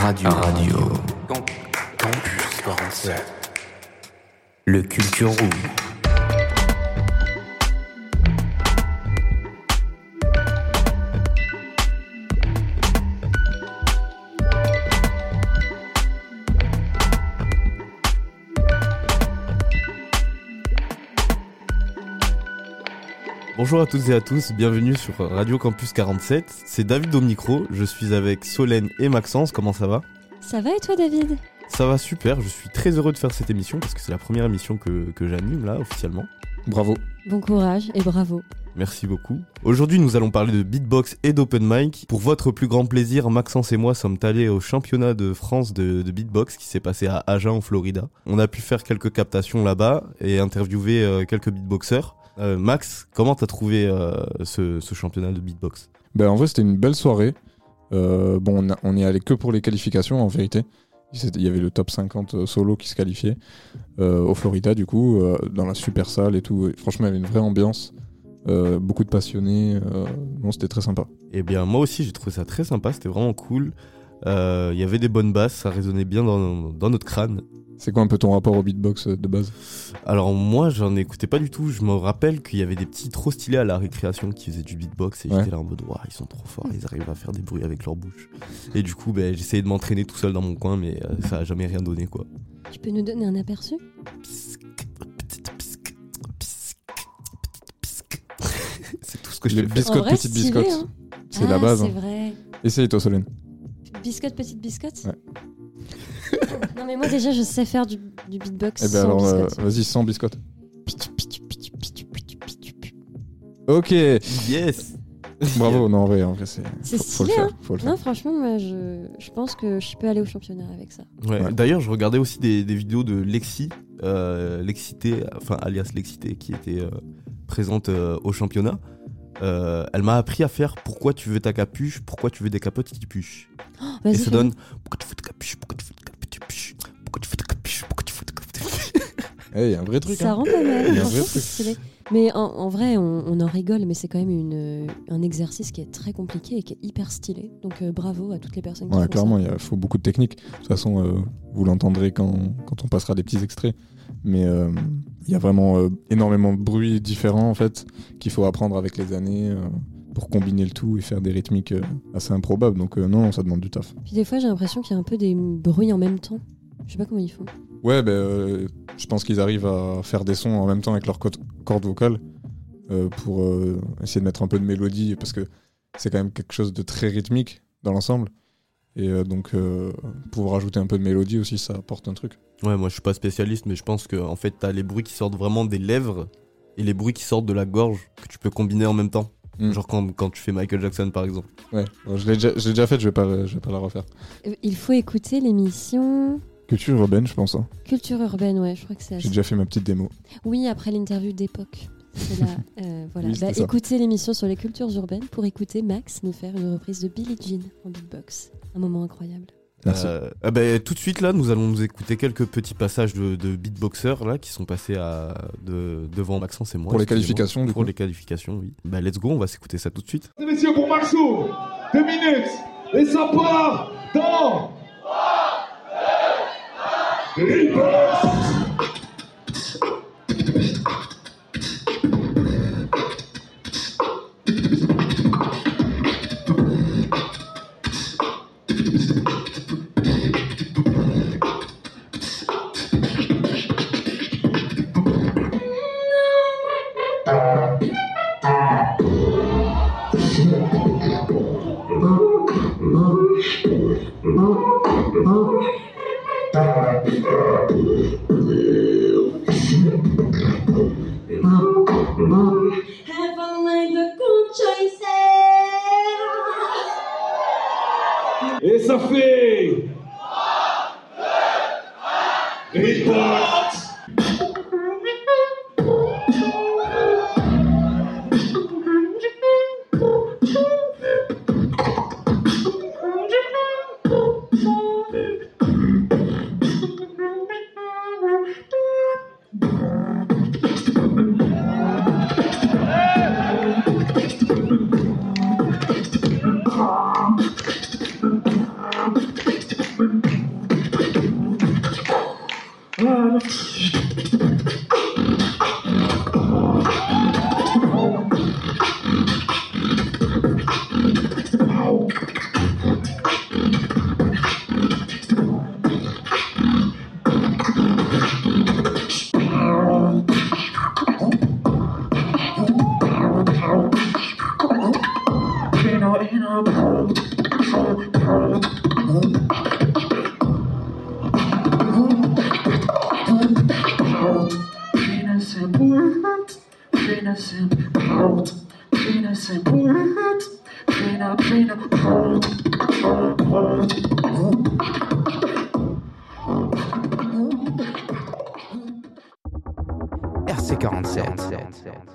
Radio. Radio. Campus 47. Le Culture Room. Bonjour à toutes et à tous, bienvenue sur Radio Campus 47. C'est David au micro, je suis avec Solène et Maxence, comment ça va? Ça va et toi David? Ça va super, je suis très heureux de faire cette émission parce que c'est la première émission que, que j'anime là officiellement. Bravo. Bon courage et bravo. Merci beaucoup. Aujourd'hui, nous allons parler de beatbox et d'open mic. Pour votre plus grand plaisir, Maxence et moi sommes allés au championnat de France de, de beatbox qui s'est passé à Agen, en Florida. On a pu faire quelques captations là-bas et interviewer euh, quelques beatboxers. Euh, Max, comment t'as trouvé euh, ce, ce championnat de beatbox? Ben, en vrai, c'était une belle soirée. Euh, bon, on, a- on est allé que pour les qualifications en vérité. Il y avait le top 50 solo qui se qualifiait au Florida, du coup, dans la super salle et tout. Et franchement, il y avait une vraie ambiance. beaucoup de passionnés. non, c'était très sympa. Eh bien, moi aussi, j'ai trouvé ça très sympa, c'était vraiment cool. Euh, Il y avait des bonnes basses, ça résonnait bien dans, dans notre crâne. C'est quoi un peu ton rapport au beatbox euh, de base? Alors moi, j'en écoutais pas du tout. Je me rappelle qu'il y avait des petits trop stylés à la récréation qui faisaient du beatbox et Ouais. j'étais là en mode Ouah, ils sont trop forts, ils arrivent à faire des bruits avec leur bouche. Et du coup, ben, j'essayais de m'entraîner tout seul dans mon coin, mais euh, ça a jamais rien donné quoi. Tu peux nous donner un aperçu? C'est tout ce que je En vrai, petites stylé, biscottes. hein. C'est Ah, la base. C'est hein. vrai. Essaye, toi, Solène. Biscotte, petite biscotte Ouais. Non mais moi déjà je sais faire du, du beatbox Eh ben sans alors, euh, biscotte. vas-y, sans biscotte. Ok. Yes Bravo. Non, en vrai, en vrai, c'est. C'est faut- faut le stylé, faire, hein faut le faire. Non franchement moi je, je pense que je peux aller au championnat avec ça. Ouais. Ouais. D'ailleurs, je regardais aussi des, des vidéos de Lexi, euh, Lexité, enfin alias Lexité, qui était euh, présente euh, au championnat. Euh, elle m'a appris à faire pourquoi tu veux ta capuche, pourquoi tu veux des capotes qui puchent. Oh, Et ça fais- donne pourquoi tu veux ta capuche, pourquoi tu veux ta capuche, pourquoi tu veux ta capuche, pourquoi tu veux ta capuche. Eh, il y a un vrai truc. Ça hein. rend pas mal, vrai c'est truc. stylé. Mais en, en vrai on, on en rigole mais c'est quand même une, un exercice qui est très compliqué et qui est hyper stylé. Donc euh, bravo à toutes les personnes qui Ouais, font clairement, ça. il faut beaucoup de technique. De toute façon, euh, vous l'entendrez quand, quand on passera des petits extraits. Mais euh, il y a vraiment euh, énormément de bruits différents, en fait, qu'il faut apprendre avec les années euh, pour combiner le tout et faire des rythmiques euh, assez improbables. Donc, non, ça demande du taf. Puis des fois j'ai l'impression qu'il y a un peu des bruits en même temps. Je sais pas comment ils font. Ouais, ben, je pense qu'ils arrivent à faire des sons en même temps avec leurs co- cordes vocales euh, pour essayer de mettre un peu de mélodie parce que c'est quand même quelque chose de très rythmique dans l'ensemble. Et donc, pouvoir ajouter un peu de mélodie aussi, ça apporte un truc. Ouais, moi je suis pas spécialiste, mais je pense que en fait t'as les bruits qui sortent vraiment des lèvres et les bruits qui sortent de la gorge que tu peux combiner en même temps. Mm. Genre quand, quand tu fais Michael Jackson par exemple. Ouais, bon, je l'ai déjà, fait, je vais pas, je vais pas la refaire. Euh, Il faut écouter l'émission Culture urbaine, je pense. hein. Culture urbaine, ouais, je crois que c'est J'ai déjà fait ma petite démo. Oui, après l'interview d'époque. C'est là, euh, voilà. Oui, Bah, écoutez l'émission sur les cultures urbaines pour écouter Max nous faire une reprise de Billie Jean en beatbox. Un moment incroyable. Merci. Euh, eh ben, tout de suite là, nous allons nous écouter quelques petits passages de, de beatboxers là qui sont passés à, de, devant Maxence et moi. Pour les qualifications, du Pour coup. les qualifications, oui. Ben, let's go, on va s'écouter ça tout de suite. Messieurs, pour Maxou, deux minutes et ça part dans. 3, 2, 1. RC47.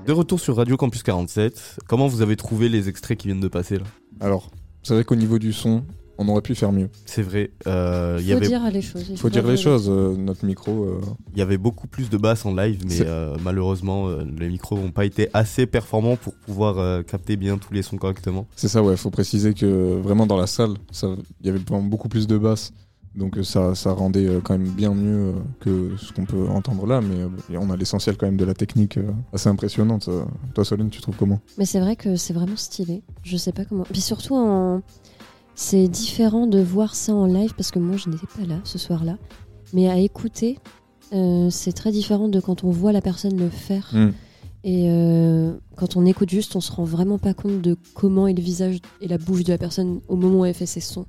De retour sur Radio Campus 47, comment vous avez trouvé les extraits qui viennent de passer là? Alors, c'est vrai qu'au niveau du son, on aurait pu faire mieux. C'est vrai, euh, il y faut avait dire les choses. il Faut dire les choses, euh, notre micro. euh, il y avait beaucoup plus de basses en live, mais C'est- euh, malheureusement euh, les micros n'ont pas été assez performants pour pouvoir euh, capter bien tous les sons correctement. C'est ça, ouais. Faut préciser que vraiment dans la salle, ça- il y avait beaucoup plus de basses. Donc ça, ça rendait quand même bien mieux que ce qu'on peut entendre là. Mais on a l'essentiel quand même de la technique assez impressionnante. Toi, Solène, tu trouves comment? Mais c'est vrai que c'est vraiment stylé. Je sais pas comment. Puis surtout, en... c'est différent de voir ça en live parce que moi, je n'étais pas là ce soir-là. Mais à écouter, euh, c'est très différent de quand on voit la personne le faire. Mm. Et euh, quand on écoute juste, on se rend vraiment pas compte de comment est le visage et la bouche de la personne au moment où elle fait ses sons.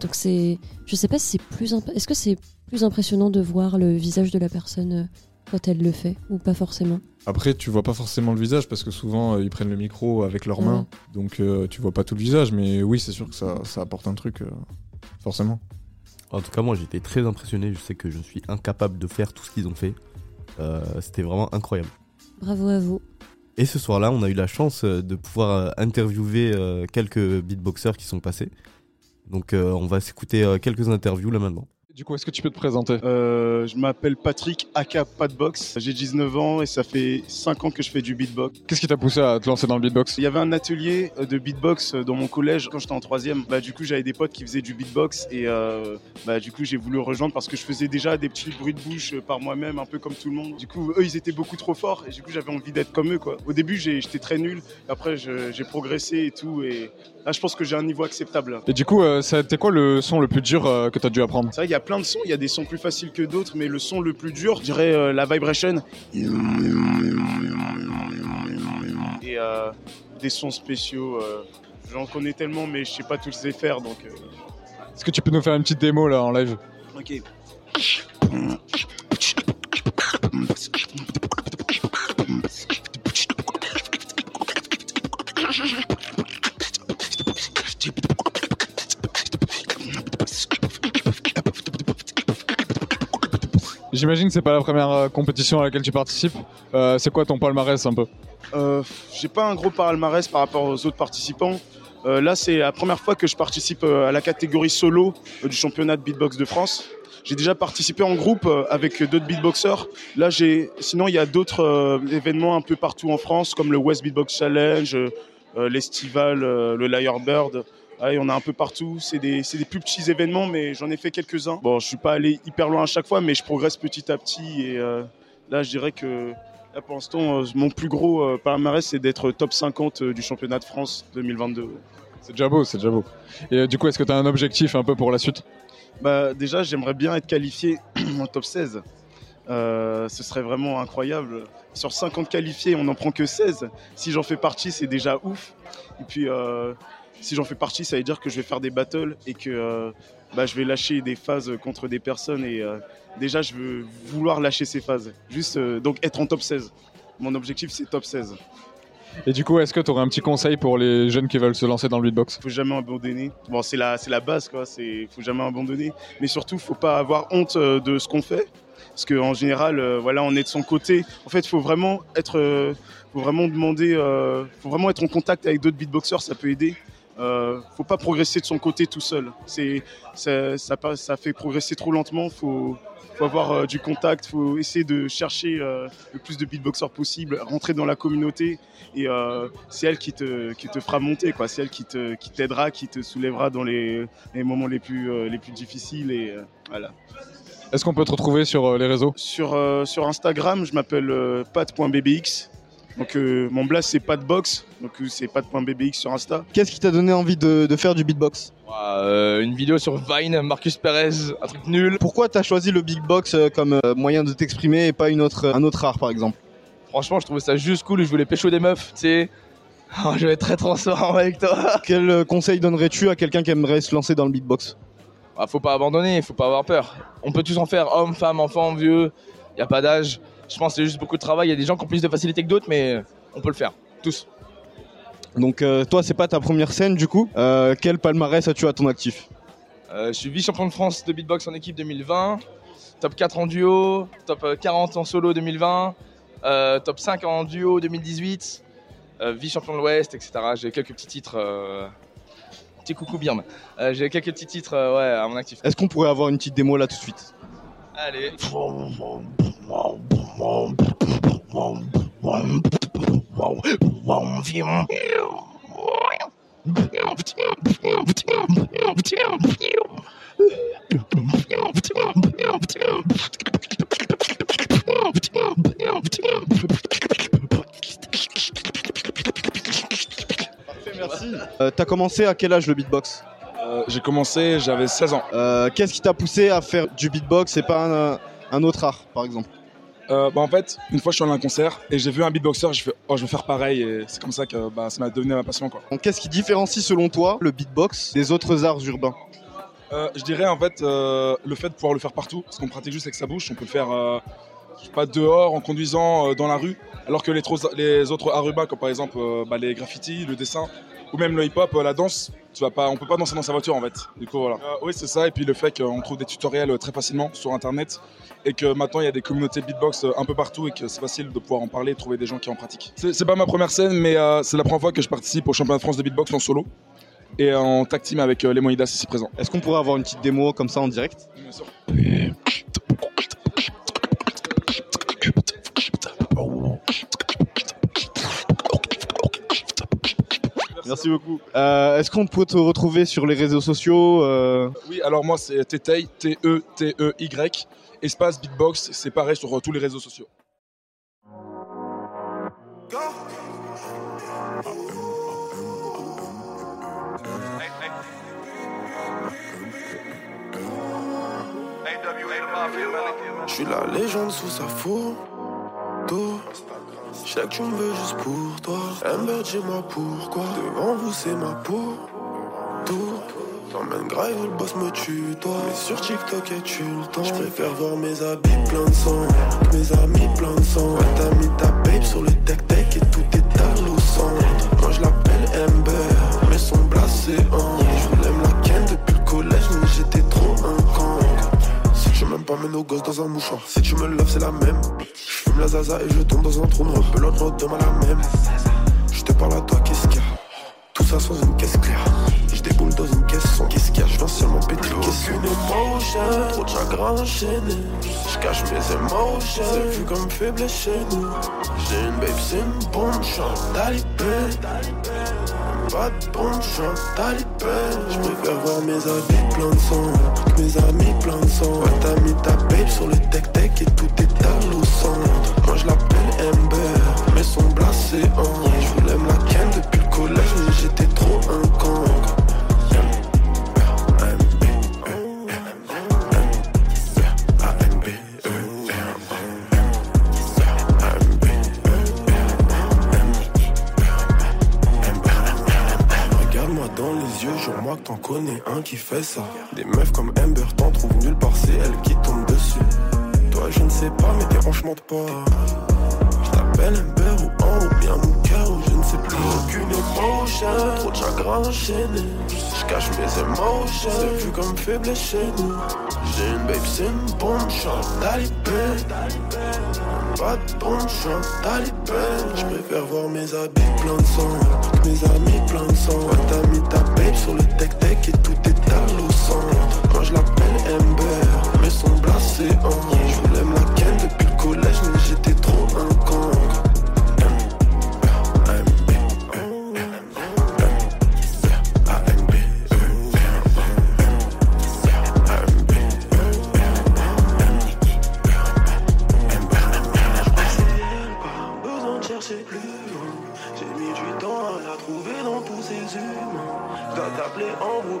Donc c'est, je sais pas si c'est plus, imp- est-ce que c'est plus impressionnant de voir le visage de la personne euh, quand elle le fait ou pas forcément Après, tu vois pas forcément le visage parce que souvent euh, ils prennent le micro avec leurs Ouais. mains. Donc euh, tu vois pas tout le visage. Mais oui, c'est sûr que ça, ça apporte un truc, euh, forcément. En tout cas, moi j'étais très impressionné. Je sais que je suis incapable de faire tout ce qu'ils ont fait. Euh, C'était vraiment incroyable. Bravo à vous. Et ce soir-là, on a eu la chance de pouvoir interviewer quelques beatboxers qui sont passés. Donc euh, on va s'écouter quelques interviews là maintenant. Du coup, est-ce que tu peux te présenter? Euh, je m'appelle Patrick, aka Patbox. J'ai 19 ans et ça fait 5 ans que je fais du beatbox. Qu'est-ce qui t'a poussé à te lancer dans le beatbox? Il y avait un atelier euh, de beatbox euh, dans mon collège quand j'étais en troisième. Bah, du coup, j'avais des potes qui faisaient du beatbox et euh, bah, du coup, j'ai voulu rejoindre parce que je faisais déjà des petits bruits de bouche par moi-même, un peu comme tout le monde. Du coup, eux, ils étaient beaucoup trop forts et du coup, j'avais envie d'être comme eux. Quoi. Au début, j'étais très nul. Après, j'ai progressé et tout. Et là, je pense que j'ai un niveau acceptable. Et du coup, euh, c'était quoi le son le plus dur que t'as dû apprendre? Qu'il y a plein de sons, il y a des sons plus faciles que d'autres, mais le son le plus dur, je dirais euh, la vibration. Et euh, des sons spéciaux, euh, j'en connais tellement, mais je sais pas tous les faire, donc. euh, Est-ce que tu peux nous faire une petite démo là en live? Ok. J'imagine que c'est pas la première euh, compétition à laquelle tu participes. Euh, c'est quoi ton palmarès un peu Euh, j'ai pas un gros palmarès par rapport aux autres participants. Euh, là, c'est la première fois que je participe à la catégorie solo du championnat de beatbox de France. J'ai déjà participé en groupe avec d'autres beatboxers. Là, j'ai. Sinon, il y a d'autres événements un peu partout en France, comme le West Beatbox Challenge, l'Estival, le Lyrebird. Ouais, on a un peu partout. C'est des, des plus petits événements, mais j'en ai fait quelques-uns. Bon, je suis pas allé hyper loin à chaque fois, mais je progresse petit à petit. Et euh, là, je dirais que Là, pour l'instant, euh, mon plus gros euh, palmarès, c'est d'être top 50 euh, du championnat de France 2022. C'est déjà beau, c'est déjà beau. Et du coup, est-ce que t'as un objectif un peu pour la suite? Bah, déjà, j'aimerais bien être qualifié en top 16. Euh, ce serait vraiment incroyable. Sur 50 qualifiés, on n'en prend que 16. Si j'en fais partie, c'est déjà ouf. Et puis, euh, si j'en fais partie, ça veut dire que je vais faire des battles et que euh, bah, je vais lâcher des phases contre des personnes. Et euh, déjà, je veux vouloir lâcher ces phases. Juste, euh, donc, être en top 16. Mon objectif, c'est top 16. Et du coup, est-ce que t'aurais un petit conseil pour les jeunes qui veulent se lancer dans le beatbox? Faut jamais abandonner. Bon, c'est la, c'est la base, quoi. C'est, faut jamais abandonner. Mais surtout, faut pas avoir honte de ce qu'on fait, parce qu'en général, euh, voilà, on est de son côté. En fait, faut vraiment être, euh, faut vraiment demander, euh, faut vraiment être en contact avec d'autres beatboxers, ça peut aider. Euh, faut pas progresser de son côté tout seul. C'est, ça, ça, passe- ça fait progresser trop lentement. Faut, faut avoir euh, du contact. Faut essayer de chercher euh, le plus de beatboxers possible, rentrer dans la communauté et euh, c'est elle qui te, qui te fera monter, quoi. C'est elle qui te, qui t'aidera, qui te soulèvera dans les, les moments les plus, les plus difficiles et voilà. Est-ce qu'on peut te retrouver sur les réseaux? Sur, sur Instagram, je m'appelle pat.bbx. Donc euh, mon blast c'est patbox, donc euh, c'est pat.bbx sur Insta. Qu'est-ce qui t'a donné envie de, de faire du beatbox? Euh, une vidéo sur Vine, Marcus Perez, un truc nul. Pourquoi t'as choisi le beatbox comme moyen de t'exprimer et pas une autre, un autre art par exemple? Franchement, je trouvais ça juste cool. Je voulais pécho des meufs, tu sais. Oh, je vais être très transparent avec toi. Quel conseil donnerais-tu à quelqu'un qui aimerait se lancer dans le beatbox? Ah, faut pas abandonner, faut pas avoir peur. On peut tous en faire, hommes, femmes, enfants, vieux. Y a pas d'âge. Je pense que c'est juste beaucoup de travail. Il y a des gens qui ont plus de facilité que d'autres, mais on peut le faire. Tous. Donc euh, toi c'est pas ta première scène du coup. Euh, quel palmarès as-tu à ton actif? Euh, je suis vice-champion de France de beatbox en équipe 2020, top 4 en duo, top euh, 40 en solo 2020, euh, top 5 en duo 2018, euh, vice-champion de l'Ouest, etc. J'ai quelques petits titres. euh, Petit coucou Birme. Euh, J'ai quelques petits titres euh, ouais, à mon actif. Est-ce qu'on pourrait avoir une petite démo là tout de suite? Allez. Merci. Euh, T'as commencé à quel âge le beatbox? Euh, J'ai commencé, j'avais 16 ans. Euh, Qu'est-ce qui t'a poussé à faire du beatbox et pas un, un autre art, par exemple Euh, bah, en fait, une fois je suis allé à un concert et j'ai vu un beatboxer, j'ai fait oh je veux faire pareil et c'est comme ça que bah, ça m'a devenu ma passion Qu'est-ce qui différencie selon toi le beatbox des autres arts urbains Euh, je dirais en fait euh, le fait de pouvoir le faire partout, parce qu'on pratique juste avec sa bouche, on peut le faire euh, je pas dehors en conduisant euh, dans la rue, alors que les, les autres arts urbains comme par exemple euh, bah, les graffitis, le dessin ou même le hip-hop, euh, la danse, tu vas pas, on peut pas danser dans sa voiture en fait. Du coup voilà. Euh, oui c'est ça et puis le fait qu'on trouve des tutoriels euh, très facilement sur internet et que maintenant il y a des communautés beatbox un peu partout et que c'est facile de pouvoir en parler, et trouver des gens qui en pratiquent. C'est c'est pas ma première scène mais euh, c'est la première fois que je participe au championnat de France de beatbox en solo et en tag team avec euh, les Moïdas ici présents. Est-ce qu'on pourrait avoir une petite démo comme ça en direct? Bien sûr. Merci beaucoup. Euh, Est-ce qu'on peut te retrouver sur les réseaux sociaux euh, Oui, alors moi c'est Tetei, T-E-T-E-Y, espace beatbox, c'est pareil sur euh, tous les réseaux sociaux. Je suis la légende sous sa photo. Que tu me veux juste pour toi. Amber, dis-moi pourquoi. Devant vous, c'est ma peau. Tout. T'emmènes grave, le boss me tue, toi. Mais sur TikTok, et tu le temps. Je préfère voir mes habits plein de sang. Mes amis plein de sang. Ouais, t'as mis ta babe sur le tech-tech et tout est à l'eau centre. Moi, je l'appelle Amber, mais son blasé en. Je voulais me la ken depuis le collège, mais j'étais trop un con. Si tu m'aimes pas, mets nos gosses dans un mouchoir. Si tu me loves, c'est la même. La zaza et je tombe dans un trou noir. Belote l'autre demain la même. Je te parle à toi, qu'est-ce qu'il y a? Tout ça sans une caisse claire. Je déboule dans une caisse sans qu'est-ce qu'il y a? Je viens seulement péter Qu'est-ce qu'une émotion Trop de chagrin enchaîné. Je cache mes émotions. C'est vu comme faible chez nous. J'ai une babe, c'est une bombe. Je suis un talibé. Pas de bombe, je suis un talibé. Je préfère voir mes habits plein de sang. que Mes amis plein de sang. Ouais, t'as mis ta babe sur le tech-tech et tout est à l'eau centre. Moi je l'appelle Amber, mais son blasé en. Je voulais me la ken depuis le collège, connais un qui fait ça. Des meufs comme Amber t'en trouvent nulle part, c'est elle qui tombe dessus. Toi, je ne sais pas, mais dérange-moi de pas. Je t'appelle Amber ou en ou bien Mouka ou je ne sais plus. Aucune émotion, trop de chagrin enchaîné. Je cache mes émotions, c'est vu comme faible chez nous. J'ai une babe, c'est une bombe, je suis. Pas de un talibé. Je préfère voir mes habits plein de sang. Mes amis plein de sang. T'as mis ta babe sur le tech-tech et tout est à l'eau. Moi je l'appelle Amber, mais son blasé en. J'ai mis du temps à la trouver dans tous ces humains. Dois t'appeler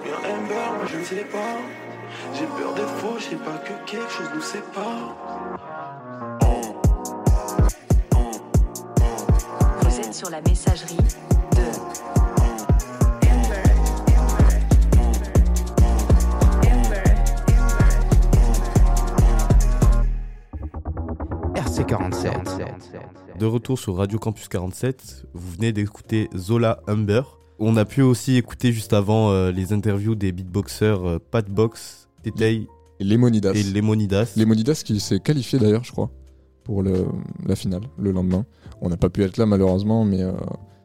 bien Amber, moi je ne sais pas. J'ai peur d'être faux, je sais pas que quelque chose nous sépare. Vous êtes sur la messagerie de RC47. De retour sur Radio Campus 47, vous venez d'écouter Zola Humber On a pu aussi écouter juste avant euh, les interviews des beatboxers euh, Pat Box, Tetei Et Lemonidas. et Lemonidas. Lemonidas qui s'est qualifié d'ailleurs, je crois, pour le, la finale le lendemain. On n'a pas pu être là malheureusement, mais euh,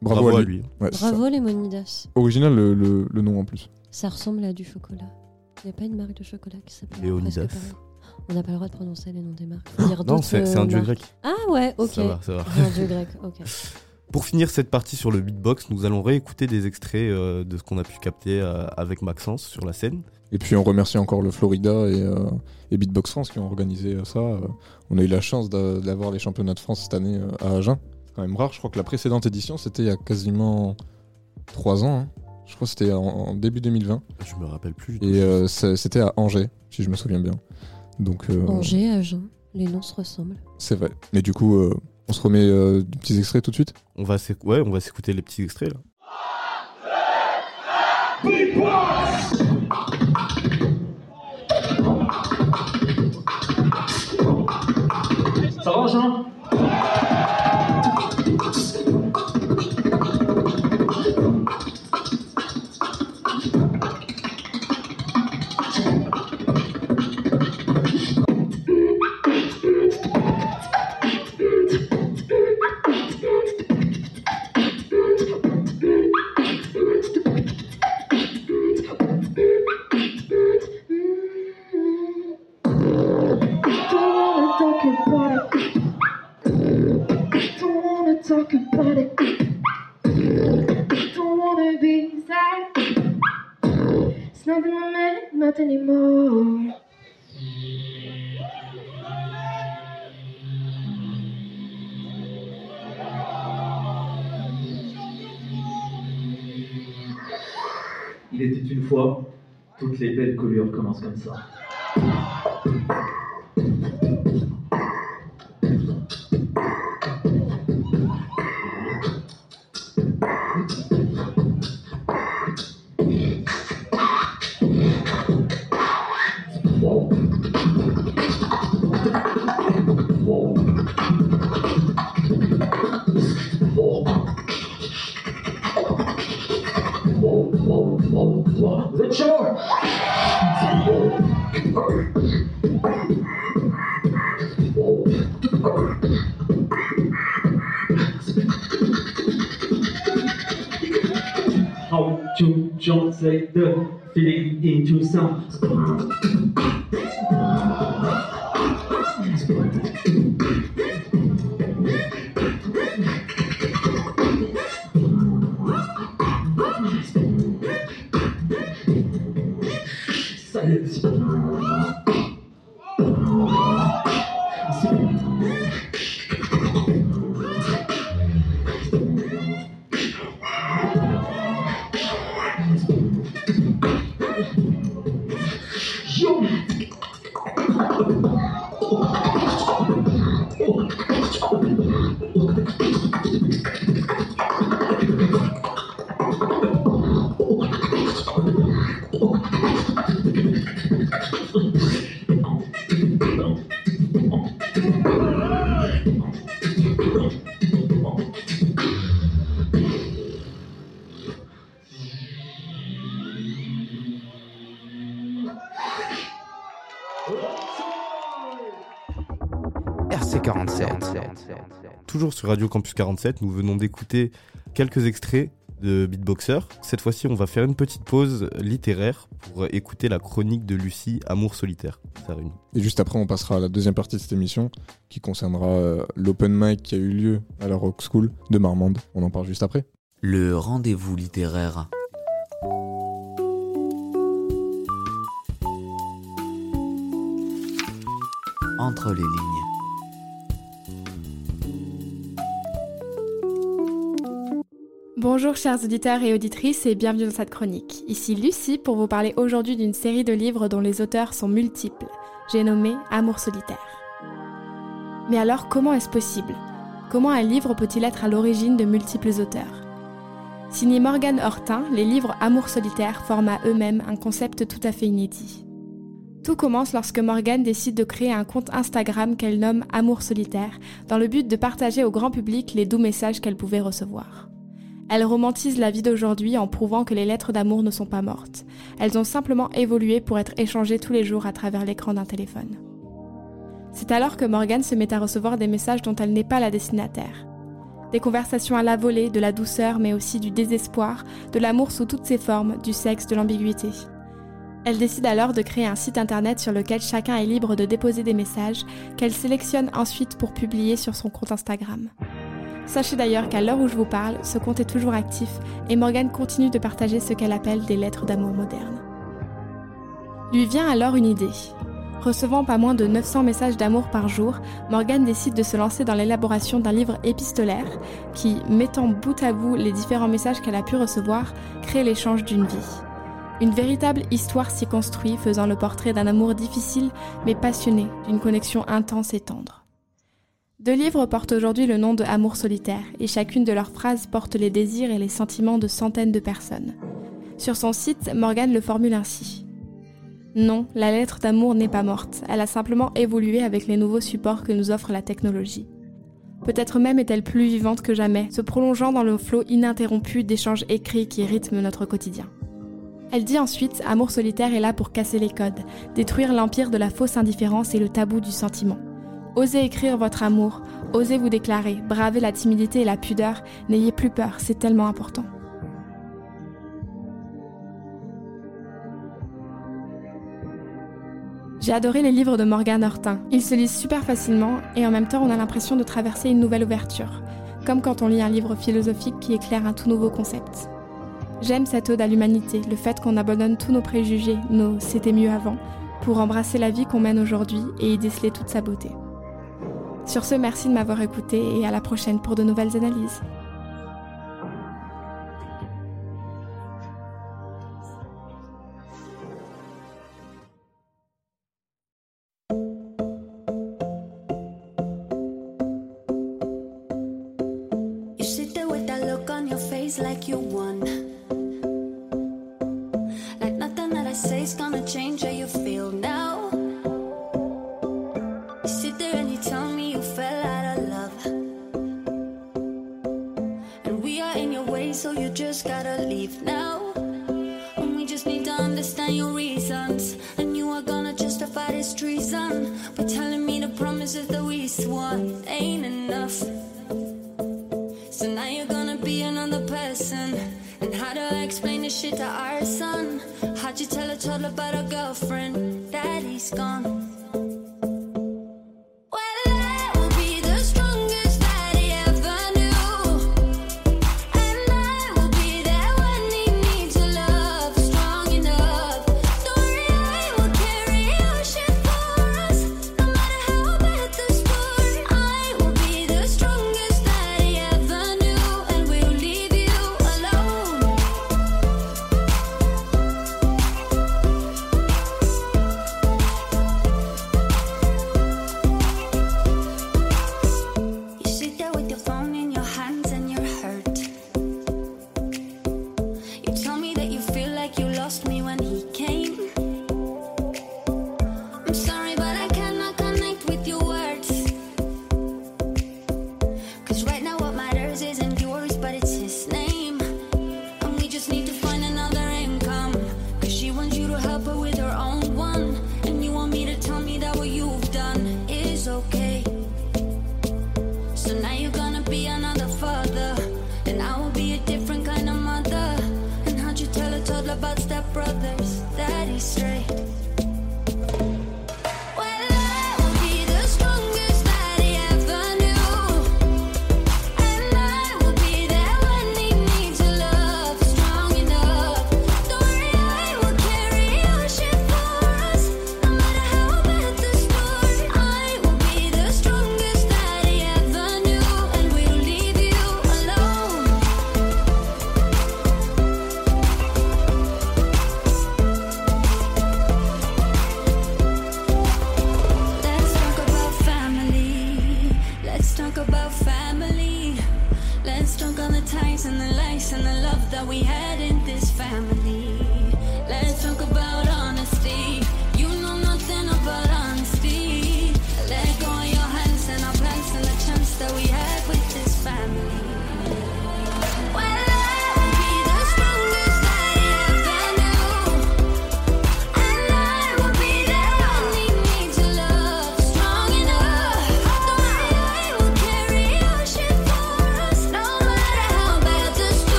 bravo, Bravo à à lui. Ouais. Bravo les Monidas. Original le, le- le nom en plus. Ça ressemble à du chocolat. Il n'y a pas une marque de chocolat qui s'appelle Léonidas. On n'a pas le droit de prononcer les noms des marques. Dire Non, c'est un euh, dieu grec. Ah ouais, ok. Ça va, ça va. C'est un dieu grec, ok. Pour finir cette partie sur le beatbox, nous allons réécouter des extraits euh, de ce qu'on a pu capter euh, avec Maxence sur la scène. Et puis on remercie encore le Florida et, euh, et Beatbox France qui ont organisé euh, ça. On a eu la chance d'a- d'avoir les championnats de France cette année euh, à Agen. C'est quand même rare. Je crois que la précédente édition, c'était il y a quasiment 3 ans. hein. Je crois que c'était en, en début 2020. Je me rappelle plus. Et euh, c'était à Angers, si je me souviens bien. Donc euh, Angers, Agen, les noms se ressemblent. c'est vrai. Mais du coup, euh, on se remet euh, des petits extraits tout de suite? On va ouais, on va s'écouter les petits extraits là. Belles coulures sur Radio Campus 47, nous venons d'écouter quelques extraits de Beatboxer. Cette fois-ci, on va faire une petite pause littéraire pour écouter la chronique de Lucie, Amour solitaire. Ça. Et juste après, on passera à la deuxième partie de cette émission qui concernera euh, l'open mic qui a eu lieu à la Rock School de Marmande. On en parle juste après. Le rendez-vous littéraire. Entre les lignes. Bonjour chers auditeurs et auditrices et bienvenue dans cette chronique. Ici Lucie pour vous parler aujourd'hui d'une série de livres dont les auteurs sont multiples. J'ai nommé Amour solitaire. Mais alors comment est-ce possible? Comment un livre peut-il être à l'origine de multiples auteurs? Signé Morgane Hortin, les livres Amour solitaire forment à eux-mêmes un concept tout à fait inédit. Tout commence lorsque Morgane décide de créer un compte Instagram qu'elle nomme Amour solitaire, dans le but de partager au grand public les doux messages qu'elle pouvait recevoir. Elle romantise la vie d'aujourd'hui en prouvant que les lettres d'amour ne sont pas mortes. Elles ont simplement évolué pour être échangées tous les jours à travers l'écran d'un téléphone. C'est alors que Morgane se met à recevoir des messages dont elle n'est pas la destinataire. Des conversations à la volée, de la douceur, mais aussi du désespoir, de l'amour sous toutes ses formes, du sexe, de l'ambiguïté. Elle décide alors de créer un site internet sur lequel chacun est libre de déposer des messages qu'elle sélectionne ensuite pour publier sur son compte Instagram. Sachez d'ailleurs qu'à l'heure où je vous parle, ce compte est toujours actif et Morgane continue de partager ce qu'elle appelle des lettres d'amour modernes. Lui vient alors une idée. Recevant pas moins de 900 messages d'amour par jour, Morgane décide de se lancer dans l'élaboration d'un livre épistolaire qui, mettant bout à bout les différents messages qu'elle a pu recevoir, crée l'échange d'une vie. Une véritable histoire s'y construit, faisant le portrait d'un amour difficile mais passionné, d'une connexion intense et tendre. Deux livres portent aujourd'hui le nom de Amour solitaire, et chacune de leurs phrases porte les désirs et les sentiments de centaines de personnes. Sur son site, Morgane le formule ainsi. Non, la lettre d'amour n'est pas morte, elle a simplement évolué avec les nouveaux supports que nous offre la technologie. Peut-être même est-elle plus vivante que jamais, se prolongeant dans le flot ininterrompu d'échanges écrits qui rythment notre quotidien. Elle dit ensuite Amour solitaire est là pour casser les codes, détruire l'empire de la fausse indifférence et le tabou du sentiment. Osez écrire votre amour, osez vous déclarer, bravez la timidité et la pudeur, n'ayez plus peur, c'est tellement important. J'ai adoré les livres de Morgane Hortin. Ils se lisent super facilement et en même temps on a l'impression de traverser une nouvelle ouverture, comme quand on lit un livre philosophique qui éclaire un tout nouveau concept. J'aime cette ode à l'humanité, le fait qu'on abandonne tous nos préjugés, nos c'était mieux avant, pour embrasser la vie qu'on mène aujourd'hui et y déceler toute sa beauté. Sur ce, merci de m'avoir écouté et à la prochaine pour de nouvelles analyses. straight.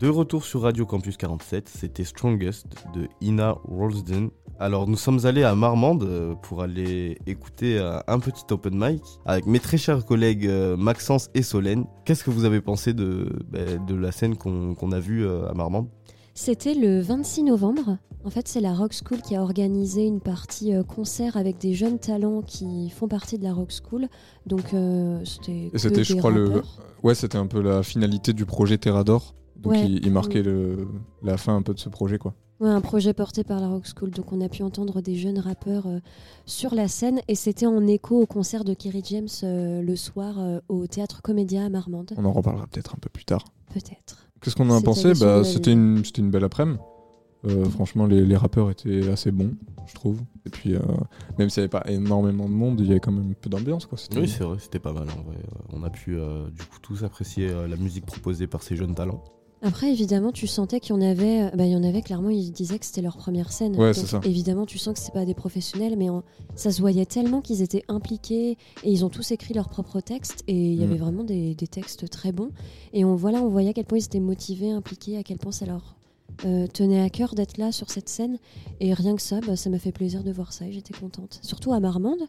De retour sur Radio Campus 47, c'était Strongest de Ina Rolsden. Alors nous sommes allés à Marmande euh, pour aller écouter euh, un petit open mic avec mes très chers collègues euh, Maxence et Solène. Qu'est-ce que vous avez pensé de, bah, de la scène qu'on a vue à Marmande? C'était le 26 novembre. En fait, c'est la Rock School qui a organisé une partie concert avec des jeunes talents qui font partie de la Rock School. Donc, euh, c'était. C'était, je crois, le. Ouais, c'était un peu la finalité du projet Terrador. Donc Ouais. il, il marquait le, la fin un peu de ce projet, quoi. Ouais, un projet porté par la Rock School. Donc, on a pu entendre des jeunes rappeurs euh, sur la scène. Et c'était en écho au concert de Kerry James euh, le soir euh, au Théâtre Comédia à Marmande. On en reparlera peut-être un peu plus tard. Peut-être. Qu'est-ce qu'on en a pensé? bah, C'était une, belle après-midi. Euh, franchement, les, les rappeurs étaient assez bons, je trouve. Et puis, euh, même s'il n'y avait pas énormément de monde, il y avait quand même un peu d'ambiance. Oui, c'est vrai, c'était pas mal en vrai. On a pu euh, du coup tous apprécier euh, la musique proposée par ces jeunes talents. Après, évidemment, tu sentais qu'il y en avait. euh, Bah, il y en avait clairement, ils disaient que c'était leur première scène. Ouais, Donc, c'est ça. Évidemment, tu sens que c'est pas des professionnels, mais en- ça se voyait tellement qu'ils étaient impliqués et ils ont tous écrit leurs propres textes et il y Mm. avait vraiment des, des textes très bons. Et on, voilà, on voyait à quel point ils étaient motivés, impliqués, à quel point ça leur euh, tenait à cœur d'être là sur cette scène. Et rien que ça, bah, ça m'a fait plaisir de voir ça et j'étais contente. Surtout à Marmande,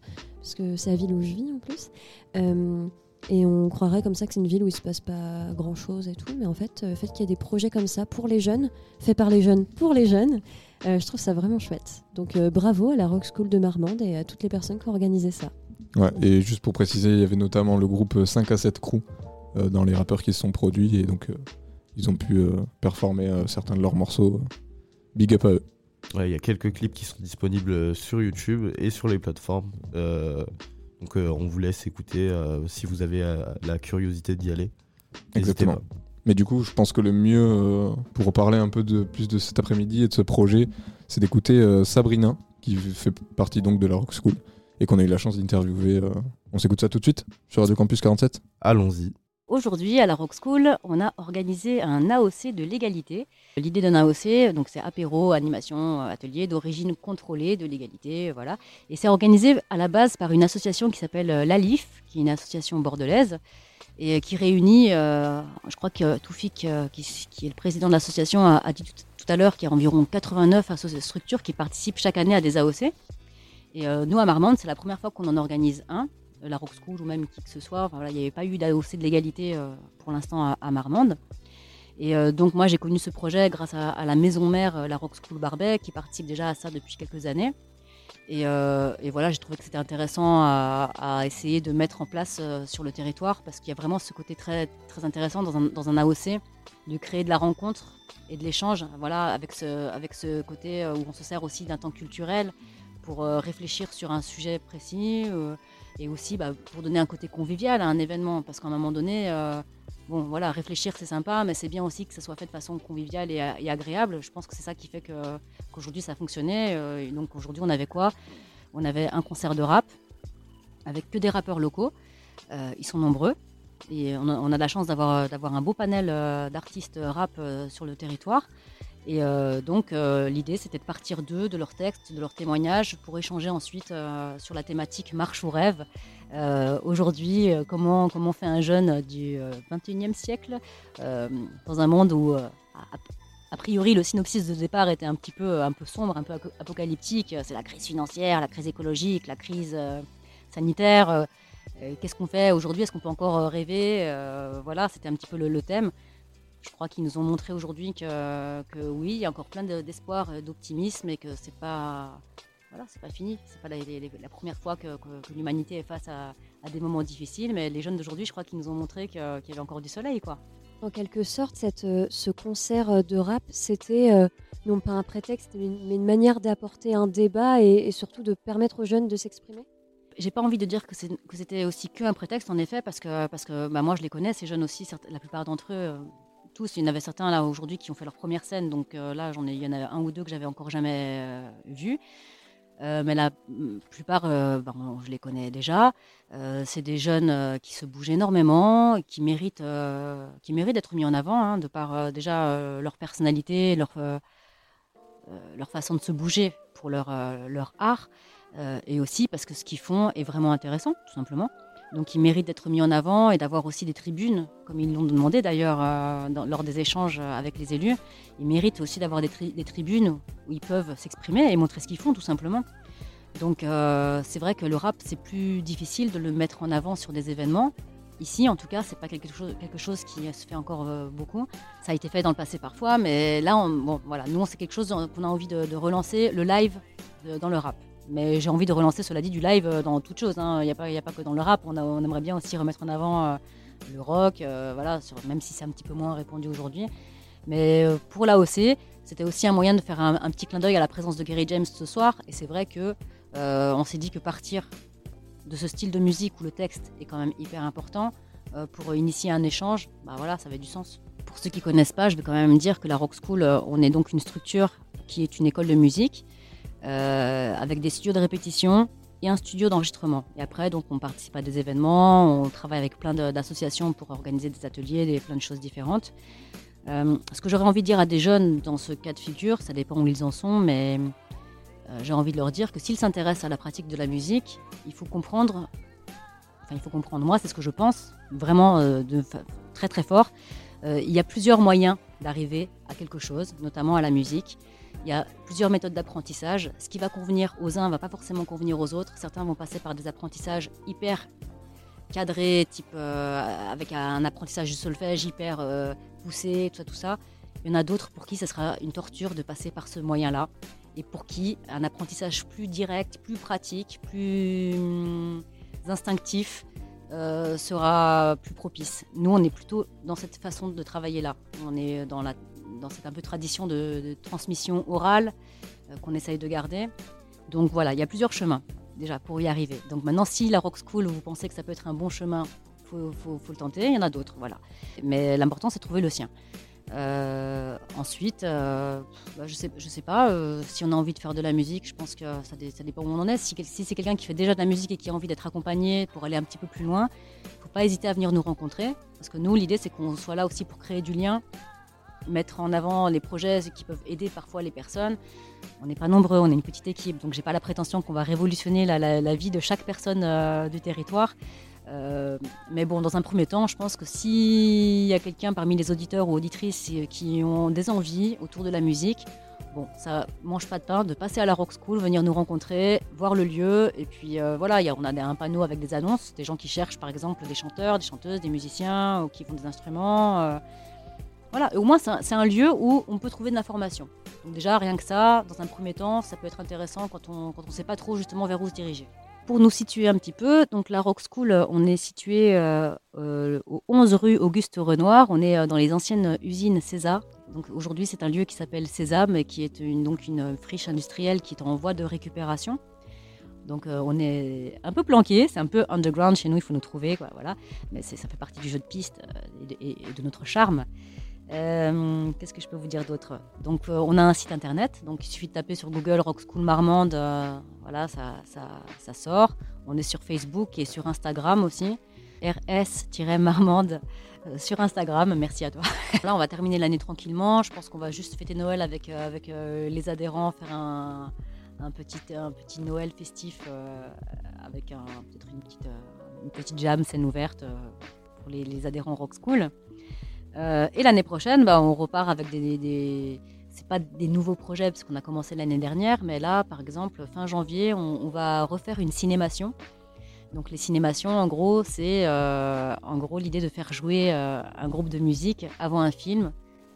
parce que c'est la ville où je vis en plus. Euh, et on croirait comme ça que c'est une ville où il se passe pas grand chose et tout, mais en fait, euh, le fait qu'il y ait des projets comme ça pour les jeunes, faits par les jeunes pour les jeunes, euh, je trouve ça vraiment chouette. Donc euh, bravo à la Rock School de Marmande et à toutes les personnes qui ont organisé ça. Ouais, et juste pour préciser, il y avait notamment le groupe 5 à 7 Crew euh, dans les rappeurs qui se sont produits et donc euh, ils ont pu euh, performer euh, certains de leurs morceaux. Big up à eux. Ouais, il y a quelques clips qui sont disponibles sur YouTube et sur les plateformes. Donc euh, on vous laisse écouter euh, si vous avez euh, la curiosité d'y aller. Exactement. pas. Mais du coup, je pense que le mieux pour reparler un peu de plus de cet après-midi et de ce projet, c'est d'écouter Sabrina, qui fait partie donc de la Rock School et qu'on a eu la chance d'interviewer. On s'écoute ça tout de suite sur Radio Campus 47 Allons-y. Aujourd'hui, à la Rock School, on a organisé un AOC de l'égalité. L'idée d'un AOC, donc c'est apéro, animation, atelier d'origine contrôlée de l'égalité, voilà. Et c'est organisé à la base par une association qui s'appelle euh, l'ALIF, qui est une association bordelaise et euh, qui réunit, euh, je crois que Toufik, qui, est le président de l'association, a, dit tout, à l'heure qu'il y a environ 89 associ- structures qui participent chaque année à des AOC. Et nous, à Marmande, c'est la première fois qu'on en organise un, la Rock School ou même qui que ce soit. Enfin, voilà, il n'y avait pas eu d'AOC de l'égalité euh, pour l'instant à, Marmande. Et euh, donc, moi, j'ai connu ce projet grâce à, la maison mère, euh, la Rock School Barbet, qui participe déjà à ça depuis quelques années. Et, euh, voilà, j'ai trouvé que c'était intéressant à, essayer de mettre en place euh, sur le territoire parce qu'il y a vraiment ce côté très, très intéressant dans un, dans un AOC de créer de la rencontre et de l'échange. Voilà, avec ce, avec ce côté euh, où on se sert aussi d'un temps culturel pour euh, réfléchir sur un sujet précis euh, et aussi bah, pour donner un côté convivial à un événement parce qu'à un moment donné, euh, voilà, réfléchir c'est sympa, mais c'est bien aussi que ça soit fait de façon conviviale et, agréable. Je pense que c'est ça qui fait que qu'aujourd'hui ça fonctionnait. euh, donc aujourd'hui on avait quoi? On avait un concert de rap avec que des rappeurs locaux. Euh, ils sont nombreux. Et on a, on a la chance d'avoir un beau panel d'artistes rap sur le territoire. Et euh, donc euh, l'idée c'était de partir d'eux, de leurs textes, de leurs témoignages, pour échanger ensuite euh, sur la thématique marche ou rêve. Aujourd'hui, comment, comment fait un jeune du euh, 21e siècle dans un monde où a, priori le synopsis de départ était un petit peu, un peu sombre, un peu apocalyptique. C'est la crise financière, la crise écologique, la crise sanitaire. Qu'est-ce qu'on fait aujourd'hui? Est-ce qu'on peut encore rêver? Voilà, c'était un petit peu le thème. Je crois qu'ils nous ont montré aujourd'hui que, que oui, il y a encore plein de- d'espoir, euh, d'optimisme et que c'est pas voilà, c'est pas fini. C'est pas la, première fois que, que- que l'humanité est face à, à des moments difficiles, mais les jeunes d'aujourd'hui, je crois qu'ils nous ont montré qu'il y avait encore du soleil, quoi. En quelque sorte, cette, euh, ce concert euh, de rap, c'était euh, non pas un prétexte, mais une, mais une manière d'apporter un débat et, et surtout de permettre aux jeunes de s'exprimer. J'ai pas envie de dire que c'était aussi qu'un prétexte, en effet, parce que, parce que bah, moi je les connais, ces jeunes aussi, la plupart d'entre eux, tous, il y en avait certains là aujourd'hui qui ont fait leur première scène, donc euh, là j'en ai, il y en a un ou deux que j'avais encore jamais euh, vus. Euh, mais la mm, plupart, on- je les connais déjà. C'est des jeunes qui se bougent énormément, qui méritent, qui méritent d'être mis en avant, hein, de par déjà leur personnalité, leur, leur façon de se bouger pour leur, leur art, et aussi parce que ce qu'ils font est vraiment intéressant, tout simplement. Donc ils méritent d'être mis en avant et d'avoir aussi des tribunes, comme ils l'ont demandé d'ailleurs euh, lors des échanges avec les élus. Ils méritent aussi d'avoir des, tri- des tribunes où ils peuvent s'exprimer et montrer ce qu'ils font tout simplement. Donc euh, c'est vrai que le rap, c'est plus difficile de le mettre en avant sur des événements. Ici, en tout cas, c'est pas quelque chose, qui se fait encore euh, beaucoup. Ça a été fait dans le passé parfois, mais là, on- bon, voilà, nous, c'est quelque chose qu'on a envie de, relancer, le live dans le rap. Mais j'ai envie de relancer, cela dit, du live euh, dans toute chose. hein. Il n'y a, a pas que dans le rap. On, aimerait bien aussi remettre en avant euh, le rock, euh, voilà, même si c'est un petit peu moins répandu aujourd'hui. Mais pour l'AOC, c'était aussi un moyen de faire un, petit clin d'œil à la présence de Gary James ce soir. Et c'est vrai que euh, on s'est dit que partir de ce style de musique où le texte est quand même hyper important pour initier un échange, bah voilà, ça avait du sens. Pour ceux qui connaissent pas, je vais quand même dire que la Rock School, on est donc une structure qui est une école de musique avec des studios de répétition et un studio d'enregistrement. Et après, donc, on participe à des événements, on travaille avec plein d'associations pour organiser des ateliers, des, plein de choses différentes. Euh, ce que j'aurais envie de dire à des jeunes dans ce cas de figure, ça dépend où ils en sont, mais euh, j'ai envie de leur dire que s'ils s'intéressent à la pratique de la musique, il faut comprendre, enfin il faut comprendre, moi c'est ce que je pense, vraiment euh, très très fort, Euh, il y a plusieurs moyens d'arriver à quelque chose, notamment à la musique. Il y a plusieurs méthodes d'apprentissage. Ce qui va convenir aux uns ne va pas forcément convenir aux autres. Certains vont passer par des apprentissages hyper cadrés, type euh, avec un apprentissage du solfège hyper euh, poussé, tout ça, tout ça. Il y en a d'autres pour qui ce sera une torture de passer par ce moyen-là et pour qui un apprentissage plus direct, plus pratique, plus hum, instinctif euh, sera plus propice. Nous, on est plutôt dans cette façon de travailler là. On est dans, la, dans cette un peu tradition de, transmission orale euh, qu'on essaye de garder. Donc voilà, il y a plusieurs chemins déjà pour y arriver. Donc maintenant, si la Rock School, vous pensez que ça peut être un bon chemin, il faut, faut- le tenter. Il y en a d'autres, voilà. Mais l'important, c'est de trouver le sien. Euh, ensuite, euh, bah, je sais, je sais pas, si on a envie de faire de la musique, je pense que ça, dé- ça dépend où on en est. Si, si c'est quelqu'un qui fait déjà de la musique et qui a envie d'être accompagné pour aller un petit peu plus loin, faut pas hésiter à venir nous rencontrer. Parce que nous, l'idée, c'est qu'on soit là aussi pour créer du lien, mettre en avant les projets qui peuvent aider parfois les personnes. On n'est pas nombreux, on est une petite équipe, donc j'ai pas la prétention qu'on va révolutionner la, vie de chaque personne euh, du territoire. Euh, mais bon, dans un premier temps, je pense que s'il y a quelqu'un parmi les auditeurs ou auditrices euh, qui ont des envies autour de la musique, bon, ça mange pas de pain de passer à la Rock School, venir nous rencontrer, voir le lieu. Et puis voilà, il y a- on a un panneau avec des annonces, des gens qui cherchent par exemple des chanteurs, des chanteuses, des musiciens ou qui font des instruments. Voilà, au moins c'est un, lieu où on peut trouver de l'information. Donc déjà, rien que ça, dans un premier temps, ça peut être intéressant quand on on sait pas trop justement vers où se diriger. Pour nous situer un petit peu, donc la Rock School, euh, on est situé euh, euh, au 11 rue Auguste Renoir. On est dans les anciennes usines César. Aujourd'hui, c'est un lieu qui s'appelle Sésame qui est une, donc une friche industrielle qui est en voie de récupération. Donc on est un peu planqué, c'est un peu underground chez nous, il faut nous trouver, voilà. Mais ça fait partie du jeu de piste et de notre charme. Euh, Qu'est-ce que je peux vous dire d'autre? Donc euh, on a un site internet, donc il suffit de taper sur Google Rock School Marmande, euh, voilà, ça, ça, sort. On est sur Facebook et sur Instagram aussi, rs-marmande sur Instagram, merci à toi. Là on va terminer l'année tranquillement, je pense qu'on va juste fêter Noël avec, avec les adhérents, faire un, un petit, un petit Noël festif avec peut-être une petite, une petite jam scène ouverte pour les adhérents Rock School. Euh, et l'année prochaine, bah, on repart avec des, des, des- c'est pas des nouveaux projets parce qu'on a commencé l'année dernière, mais là, par exemple, fin janvier, on, va refaire une cinémation. Donc les cinémations, en gros, c'est euh, en gros l'idée de faire jouer euh, un groupe de musique avant un film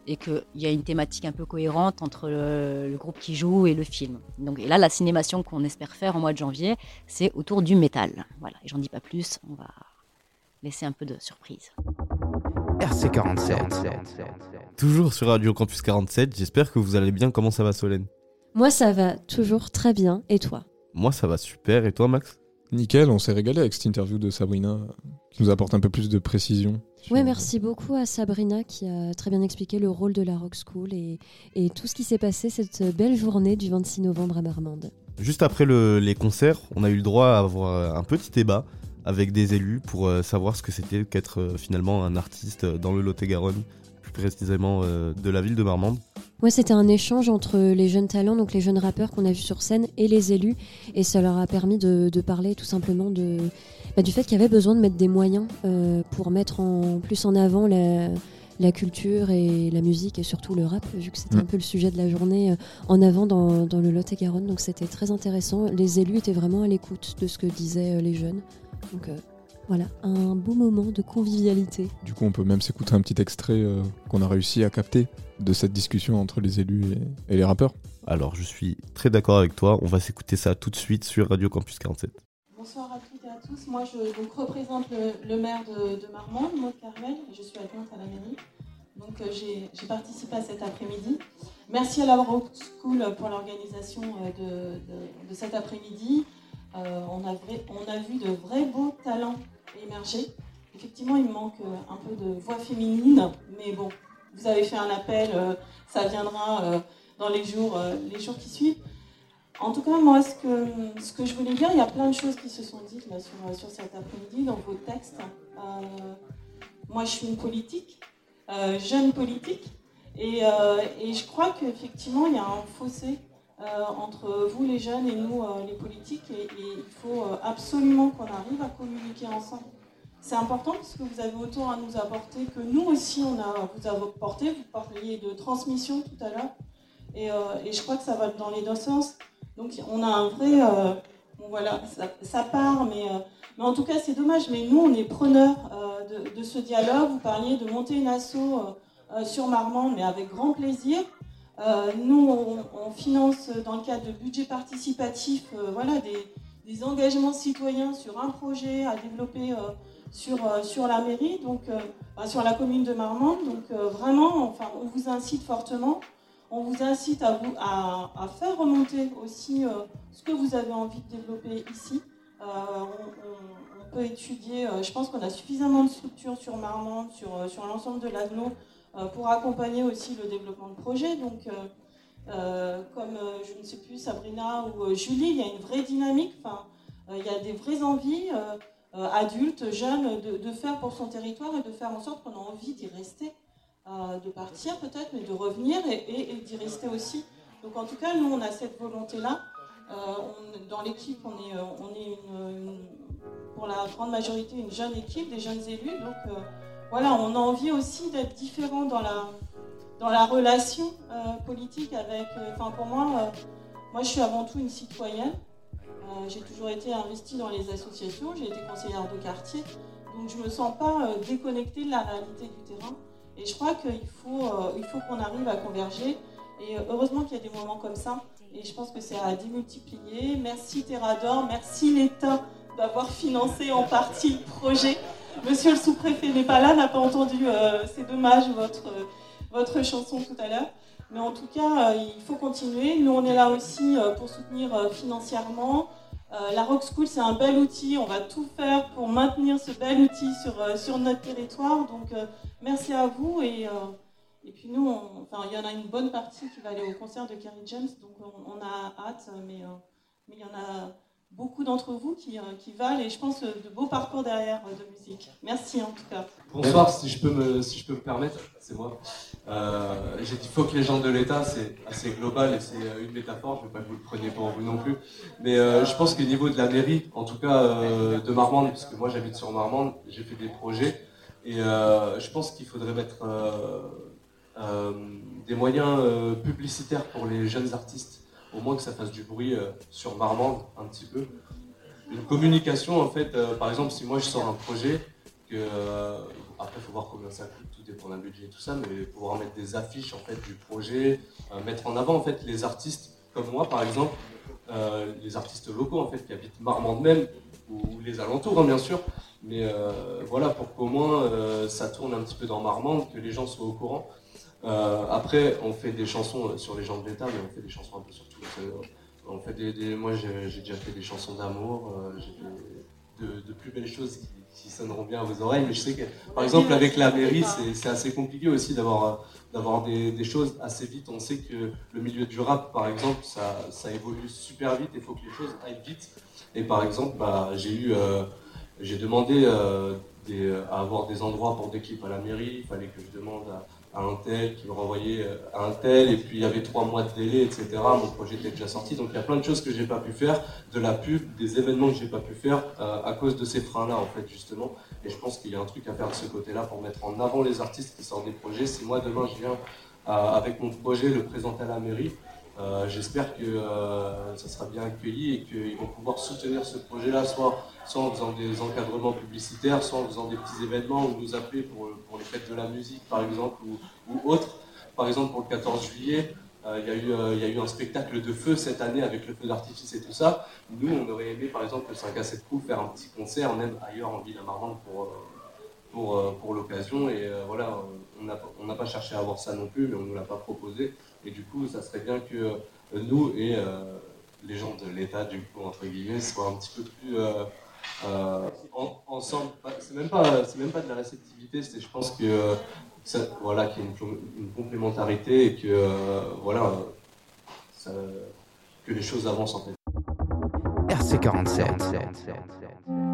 et qu'il y a une thématique un peu cohérente entre le, groupe qui joue et le film. Donc, et là, la cinémation qu'on espère faire au mois de janvier, c'est autour du métal. Voilà, et j'en dis pas plus, on va laisser un peu de surprise. RC47. Toujours sur Radio Campus 47, j'espère que vous allez bien. Comment ça va, Solène? Moi, ça va toujours très bien. Et toi? Moi, ça va super. Et toi, Max? Nickel, on s'est régalé avec cette interview de Sabrina qui nous apporte un peu plus de précision. Ouais, merci beaucoup à Sabrina qui a très bien expliqué le rôle de la Rock School et, et tout ce qui s'est passé cette belle journée du 26 novembre à Marmande. Juste après le- les concerts, on a eu le droit à avoir un petit débat avec des élus pour euh, savoir ce que c'était qu'être euh, finalement un artiste dans le Lot-et-Garonne, plus précisément euh, de la ville de Marmande. Ouais, c'était un échange entre les jeunes talents, donc les jeunes rappeurs qu'on a vus sur scène, et les élus. Et ça leur a permis de, de parler tout simplement de, bah, du fait qu'il y avait besoin de mettre des moyens euh, pour mettre en plus en avant la, la culture et la musique, et surtout le rap, vu que c'était Mm. un peu le sujet de la journée, euh, en avant dans, dans le Lot-et-Garonne. Donc c'était très intéressant. Les élus étaient vraiment à l'écoute de ce que disaient euh, les jeunes. Donc euh, voilà, un beau moment de convivialité. Du coup, on peut même s'écouter un petit extrait euh, qu'on a réussi à capter de cette discussion entre les élus et, et les rappeurs. Alors, je suis très d'accord avec toi. On va s'écouter ça tout de suite sur Radio Campus 47. Bonsoir à toutes et à tous. Moi, je donc, représente le, le maire de, de Marmande, Maud Carmel. Je suis adjointe à la mairie. Donc, euh, j'ai participé à cet après-midi. Merci à la Rock School pour l'organisation euh, de, de- de cet après-midi. Euh, on, a vu de vrais beaux talents émerger. Effectivement, il manque euh, un peu de voix féminine, mais bon, vous avez fait un appel, euh, ça viendra dans les jours, les jours qui suivent. En tout cas, moi, ce que, ce que je voulais dire, il y a plein de choses qui se sont dites sur, cet après-midi dans vos textes. Moi, je suis une politique, jeune politique, et, je crois qu'effectivement, il y a un fossé entre vous, les jeunes, et nous, euh, les politiques, et, il faut euh, absolument qu'on arrive à communiquer ensemble. C'est important parce que vous avez autant à nous apporter que nous aussi, on a vous apporté. Vous parliez de transmission tout à l'heure, et, euh, je crois que ça va dans les deux sens. Donc on a un vrai, euh, voilà, ça, part, mais, euh, en tout cas c'est dommage. Mais nous on est preneurs euh, de, ce dialogue. Vous parliez de monter une asso euh, euh, sur Marmande, mais avec grand plaisir. Euh, nous on, finance dans le cadre de budget participatif, euh, voilà des, engagements citoyens sur un projet à développer euh, sur, sur la mairie, donc enfin, sur la commune de Marmande. Donc vraiment, enfin, on vous incite fortement. On vous incite à, à, faire remonter aussi ce que vous avez envie de développer ici. On, peut étudier, je pense qu'on a suffisamment de structures sur Marmande, sur, sur l'ensemble de euh, pour accompagner aussi le développement de projets. Donc, euh, euh, comme euh, je ne sais plus, Sabrina ou euh, Julie, il y a une vraie dynamique, euh, il y a des vraies envies, euh, euh, adultes, jeunes, de, faire pour son territoire et de faire en sorte qu'on a envie d'y rester euh, de partir peut-être, mais de revenir et, d'y rester aussi. Donc en tout cas, nous, on a cette volonté-là. Euh, on- dans l'équipe, on est, euh, pour la grande majorité une jeune équipe, des jeunes élus. Donc euh, voilà, on a envie aussi d'être différent dans la, dans la relation euh, politique avec. euh, Enfin, pour moi, euh, moi, je suis avant tout une citoyenne. J'ai toujours été investie dans les associations, j'ai été conseillère de quartier, donc je ne me sens pas déconnectée de la réalité du terrain. Et je crois qu'il faut, il faut qu'on arrive à converger. Et heureusement qu'il y a des moments comme ça. Et je pense que c'est à démultiplier. Merci Terrador, merci l'État d'avoir financé en partie le projet. Monsieur le sous-préfet n'est pas là, n'a pas entendu, euh, c'est dommage, votre, votre chanson tout à l'heure. Mais en tout cas, euh, il faut continuer. Nous, on est là aussi euh, pour soutenir financièrement. La Rock School, c'est un bel outil. On va tout faire pour maintenir ce bel outil sur, sur notre territoire. Donc, merci à vous. Et, et puis, nous, enfin, il y en a une bonne partie qui va aller au concert de Kerry James. Donc, on, on a hâte. Mais, mais il y en a beaucoup d'entre vous qui, euh, qui valent. Et je pense euh, de beaux parcours derrière euh, de musique. Merci en tout cas. Bonsoir, si je peux me, si je peux me permettre, c'est moi. J'ai dit faut que les gens de l'État, c'est assez global et c'est une métaphore, je ne veux pas que vous le preniez pour vous non plus. Mais je pense qu'au niveau de la mairie, en tout cas de Marmande, parce que moi j'habite sur Marmande, j'ai fait des projets et je pense qu'il faudrait mettre des moyens publicitaires pour les jeunes artistes, au moins que ça fasse du bruit euh, sur Marmande un petit peu. Une communication en fait, euh, par exemple si moi je sors un projet, que euh, après faut voir combien ça coûte, tout dépend d'un budget et tout ça, mais pouvoir mettre des affiches en fait du projet, mettre en avant en fait les artistes comme moi par exemple, les artistes locaux en fait qui habitent Marmande même ou, les alentours hein, bien sûr, mais voilà pour qu'au moins ça tourne un petit peu dans Marmande, que les gens soient au courant. Après on fait des chansons sur les gens de l'État, mais on fait des chansons un peu sur Euh, On fait des, des- moi j'ai déjà fait des chansons d'amour, euh, j'ai de, de plus belles choses qui, qui sonneront bien à vos oreilles, mais je sais que par exemple avec la mairie c'est assez compliqué aussi d'avoir euh, d'avoir des, des choses assez vite. On sait que le milieu du rap par exemple ça, ça évolue super vite et il faut que les choses aillent vite. Et par exemple bah, j'ai eu euh, j'ai demandé euh, des- à avoir des endroits pour des clips à la mairie, il fallait que je demande à, à un tel, qui me renvoyait euh, à un tel, et puis il y avait trois mois de délai, etc. Mon projet était déjà sorti, donc il y a plein de choses que j'ai pas pu faire, de la pub, des événements que j'ai pas pu faire euh, à cause de ces freins-là, en fait, justement. Et je pense qu'il y a un truc à faire de ce côté-là pour mettre en avant les artistes qui sortent des projets. Si moi demain je viens euh, avec mon projet le présenter à la mairie, euh, J'espère que euh, ça sera bien accueilli et qu'ils vont pouvoir soutenir ce projet-là, soit, soit en faisant des encadrements publicitaires, soit en faisant des petits événements ou nous appeler pour, les fêtes de la musique, par exemple, ou, ou autres. Par exemple, pour le 14 juillet, euh, il y, a eu, un spectacle de feu cette année avec le feu d'artifice et tout ça. Nous, on aurait aimé, par exemple, le 5 à 7 coups faire un petit concert, même ailleurs en ville à Marmande pour, pour, euh, pour l'occasion. Et euh, voilà, on n'a pas cherché à avoir ça non plus, mais on ne nous l'a pas proposé. Et du coup, ça serait bien que euh, nous et les gens de l'État, du coup, entre guillemets, soient un petit peu plus en- ensemble. C'est même, pas- même pas de la réceptivité, c'est je pense que voilà, qu'il y a une, com- une complémentarité et que, voilà, que les choses avancent en fait. RC47.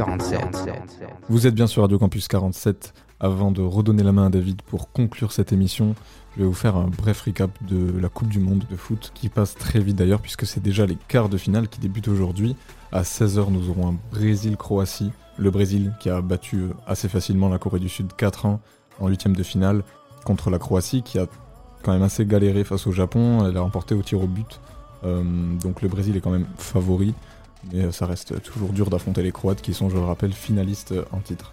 RC47. Vous êtes bien sur Radio Campus 47. Avant de redonner la main à David pour conclure cette émission, je vais vous faire un bref recap de la Coupe du Monde de foot qui passe très vite d'ailleurs puisque c'est déjà les quarts de finale qui débutent aujourd'hui. À 16h, nous aurons un Brésil-Croatie. Le Brésil qui a battu assez facilement la Corée du Sud 4-1 en huitième de finale contre la Croatie qui a quand même assez galéré face au Japon. Elle a remporté au tir au but. Euh, donc le Brésil est quand même favori. Mais ça reste toujours dur d'affronter les Croates qui sont, je le rappelle, finalistes en titre.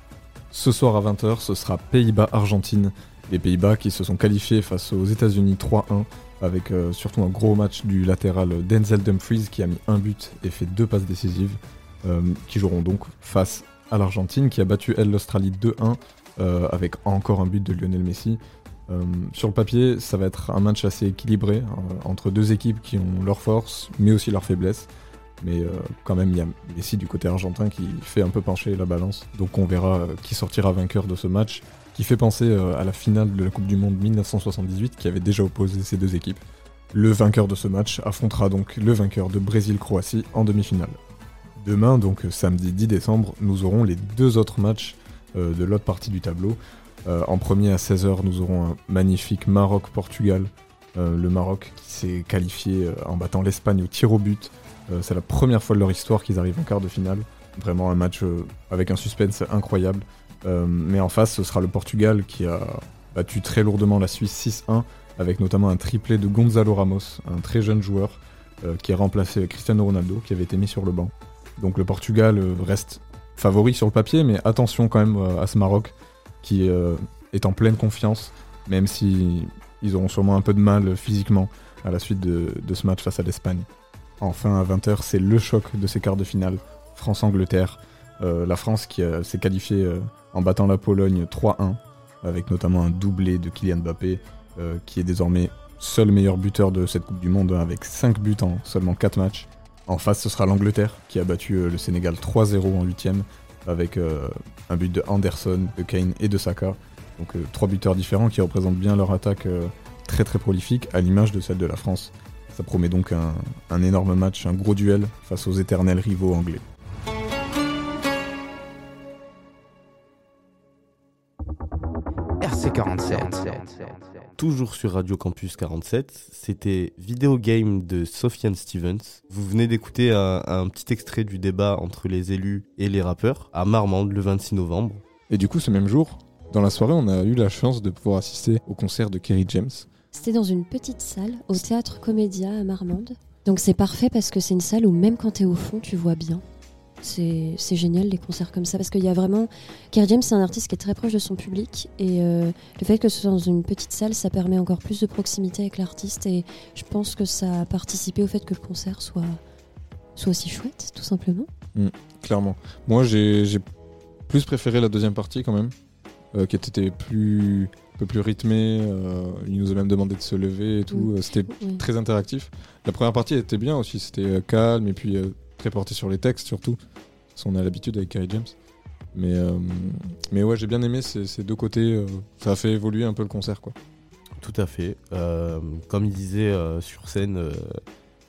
Ce soir à 20h, ce sera Pays-Bas-Argentine. Les Pays-Bas qui se sont qualifiés face aux États-Unis 3-1 avec euh, surtout un gros match du latéral Denzel Dumfries qui a mis un but et fait deux passes décisives, euh, qui joueront donc face à l'Argentine qui a battu elle l'Australie 2-1 euh, avec encore un but de Lionel Messi. Sur le papier, ça va être un match assez équilibré entre deux équipes qui ont leurs forces mais aussi leurs faiblesses. Mais euh, quand même, il y a Messi du côté argentin qui fait un peu pencher la balance. Donc on verra euh, qui sortira vainqueur de ce match, qui fait penser euh, à la finale de la Coupe du Monde 1978 qui avait déjà opposé ces deux équipes. Le vainqueur de ce match affrontera donc le vainqueur de Brésil-Croatie en demi-finale. Demain, donc samedi 10 décembre, nous aurons les deux autres matchs de l'autre partie du tableau. En premier à 16h, nous aurons un magnifique Maroc-Portugal. Le Maroc qui s'est qualifié en battant l'Espagne au tir au but. Euh, c'est la première fois de leur histoire qu'ils arrivent en quart de finale. Vraiment un match euh, avec un suspense incroyable. Euh, mais en face, ce sera le Portugal qui a battu très lourdement la Suisse 6-1, avec notamment un triplé de Gonzalo Ramos, un très jeune joueur qui a remplacé Cristiano Ronaldo, qui avait été mis sur le banc. Donc le Portugal reste favori sur le papier, mais attention quand même à ce Maroc qui est en pleine confiance, même si ils auront sûrement un peu de mal physiquement à la suite de ce match face à l'Espagne. Enfin, à 20h, c'est le choc de ces quarts de finale. France-Angleterre. Euh, la France qui euh, s'est qualifiée euh, en battant la Pologne 3-1, avec notamment un doublé de Kylian Mbappé, qui est désormais seul meilleur buteur de cette Coupe du Monde, hein, avec 5 buts en seulement 4 matchs. En face, ce sera l'Angleterre, qui a battu le Sénégal 3-0 en 8 avec un but de Anderson, de Kane et de Saka. Donc trois buteurs différents qui représentent bien leur attaque très très prolifique, à l'image de celle de la France. Ça promet donc un, un énorme match, un gros duel face aux éternels rivaux anglais. RC47. Toujours sur Radio Campus 47, c'était Video Game de Sofiane Stevens. Vous venez d'écouter un, un petit extrait du débat entre les élus et les rappeurs à Marmande le 26 novembre. Et du coup, ce même jour, dans la soirée, on a eu la chance de pouvoir assister au concert de Kerry James. C'était dans une petite salle au théâtre Comédia à Marmande. Donc c'est parfait parce que c'est une salle où même quand t'es au fond, tu vois bien. C'est génial les concerts comme ça parce qu'il y a vraiment. Kerry James, c'est un artiste qui est très proche de son public et euh, le fait que ce soit dans une petite salle, ça permet encore plus de proximité avec l'artiste et je pense que ça a participé au fait que le concert soit, soit aussi chouette, tout simplement. Mm, clairement. Moi, j'ai plus préféré la deuxième partie quand même, euh, qui était plus, peu plus rythmée. euh, il nous a même demandé de se lever et tout. Euh, C'était très interactif. La première partie était bien aussi, c'était euh, calme et puis euh, très porté sur les textes surtout. Parce qu'on a l'habitude avec Kerry James. Mais, euh, mais ouais, j'ai bien aimé ces, ces deux côtés. euh, ça a fait évoluer un peu le concert, quoi. Tout à fait. Euh, comme il disait euh, sur scène, euh,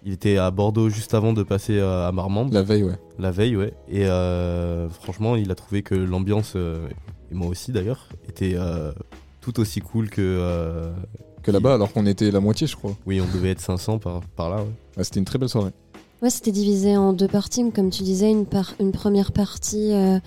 il était à Bordeaux juste avant de passer à Marmande. La veille, ouais. La veille, ouais. Et euh, franchement, il a trouvé que l'ambiance, euh, et moi aussi d'ailleurs, était euh, tout aussi cool que. euh, Que là-bas, alors qu'on était la moitié, je crois. Oui, on devait être 500 par, par là, ouais. Ah, c'était une très belle soirée. Ouais, c'était divisé en deux parties, comme tu disais, une, par- une première partie euh,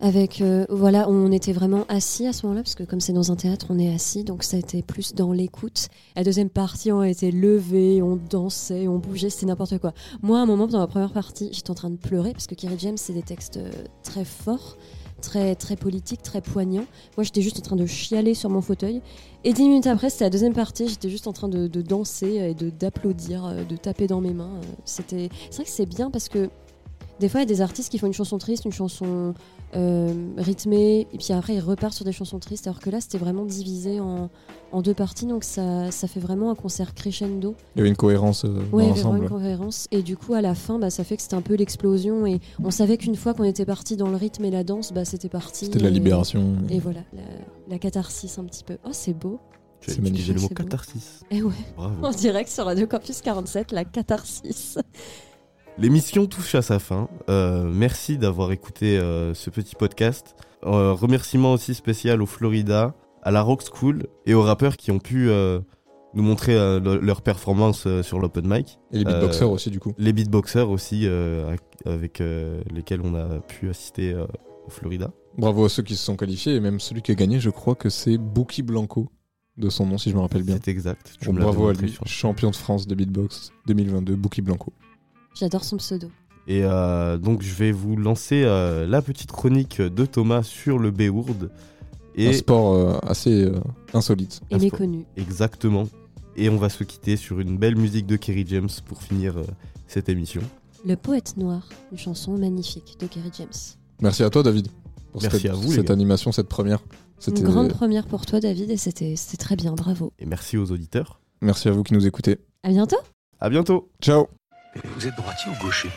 avec, euh, voilà, on était vraiment assis à ce moment-là, parce que comme c'est dans un théâtre, on est assis, donc ça a été plus dans l'écoute. La deuxième partie, on était levés, on dansait, on bougeait, c'était n'importe quoi. Moi, à un moment, dans la première partie, j'étais en train de pleurer, parce que Kerry James, c'est des textes euh, très forts, très, très politiques, très poignants. Moi, j'étais juste en train de chialer sur mon fauteuil. Et dix minutes après, c'était la deuxième partie, j'étais juste en train de, danser et d'applaudir, euh, de taper dans mes mains. euh, C'était, c'est vrai que c'est bien parce que des fois, il y a des artistes qui font une chanson triste, une chanson euh, rythmée, et puis après, ils repartent sur des chansons tristes, alors que là, c'était vraiment divisé en, en deux parties, donc ça, ça fait vraiment un concert crescendo. Il y avait une cohérence euh, Ouais, il y dans avait vraiment l'ensemble. une cohérence. Et du coup, à la fin, bah, ça fait que c'était un peu l'explosion. Et on savait qu'une fois qu'on était parti dans le rythme et la danse, bah, c'était parti. C'était de la libération. Et, voilà, la, la catharsis un petit peu. Oh, c'est beau. Tu as C'est utilisé magnifique. le mot catharsis. Et ouais, Bravo. en direct sur Radio Campus 47, la catharsis. L'émission touche à sa fin. Euh, merci d'avoir écouté euh, ce petit podcast. Euh, remerciement aussi spécial au Florida, à la Rock School et aux rappeurs qui ont pu euh, nous montrer le- leur performance sur l'open mic. Et les beatboxers aussi, du coup. Les beatboxers aussi, avec lesquels on a pu assister au Florida. Bravo à ceux qui se sont qualifiés et même celui qui a gagné, je crois que c'est Bookie Blanco, de son nom si je me rappelle bien. C'est exact. Tu Bon, bravo à lui, champion de France de beatbox 2022, Bookie Blanco. J'adore son pseudo. Et euh, donc je vais vous lancer euh, la petite chronique de Thomas sur le Béourde. Un sport euh, assez euh, insolite. Et méconnu. Exactement. Et on va se quitter sur une belle musique de Kerry James pour finir euh, cette émission. Le poète noir, une chanson magnifique de Kerry James. Merci à toi, David, pour Merci cette, à vous, cette animation, cette première. Une C'était- grande première pour toi, David, et c'était c'était très bien, bravo. Et merci aux auditeurs. Merci à vous qui nous écoutez. À bientôt À bientôt. Ciao. Vous êtes droitier ou gaucher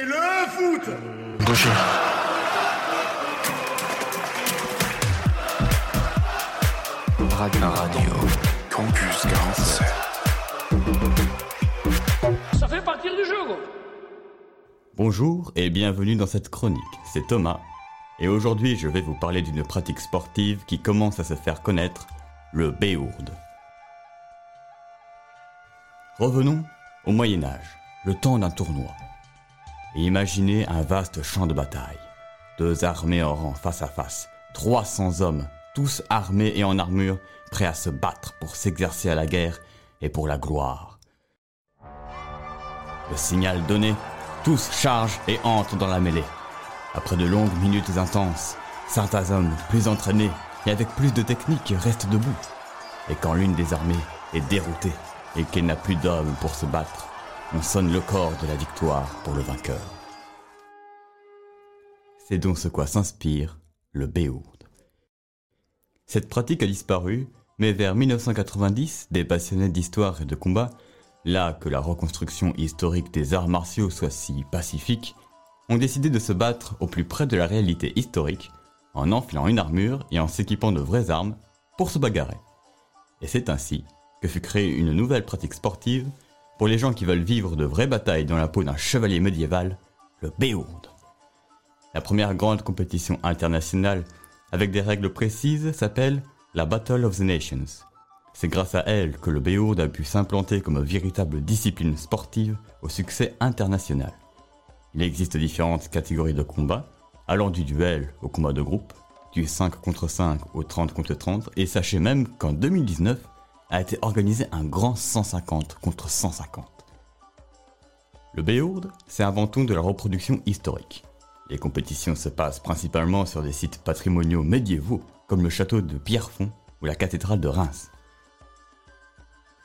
Et le foot Gaucher. Radio. Radio. Campus 47. Ça fait partir du jeu, gros. Bonjour et bienvenue dans cette chronique, c'est Thomas. Et aujourd'hui je vais vous parler d'une pratique sportive qui commence à se faire connaître, le béourde. Revenons au Moyen Âge, le temps d'un tournoi. Imaginez un vaste champ de bataille. Deux armées en rang face à face, 300 hommes, tous armés et en armure, prêts à se battre pour s'exercer à la guerre et pour la gloire. Le signal donné, tous chargent et entrent dans la mêlée. Après de longues minutes intenses, certains hommes plus entraînés et avec plus de technique restent debout. Et quand l'une des armées est déroutée et qu'elle n'a plus d'hommes pour se battre, on sonne le corps de la victoire pour le vainqueur. C'est donc ce quoi s'inspire le béourde. Cette pratique a disparu, mais vers 1990, des passionnés d'histoire et de combat, là que la reconstruction historique des arts martiaux soit si pacifique, ont décidé de se battre au plus près de la réalité historique, en enfilant une armure et en s'équipant de vraies armes pour se bagarrer. Et c'est ainsi que fut créée une nouvelle pratique sportive pour les gens qui veulent vivre de vraies batailles dans la peau d'un chevalier médiéval, le béourde. La première grande compétition internationale avec des règles précises s'appelle la Battle of the Nations. C'est grâce à elle que le béourde a pu s'implanter comme véritable discipline sportive au succès international. Il existe différentes catégories de combat, allant du duel au combat de groupe, du 5 contre 5 au 30 contre 30, et sachez même qu'en 2019 a été organisé un grand 150 contre 150. Le béourde, c'est avant tout de la reproduction historique. Les compétitions se passent principalement sur des sites patrimoniaux médiévaux, comme le château de Pierrefonds ou la cathédrale de Reims.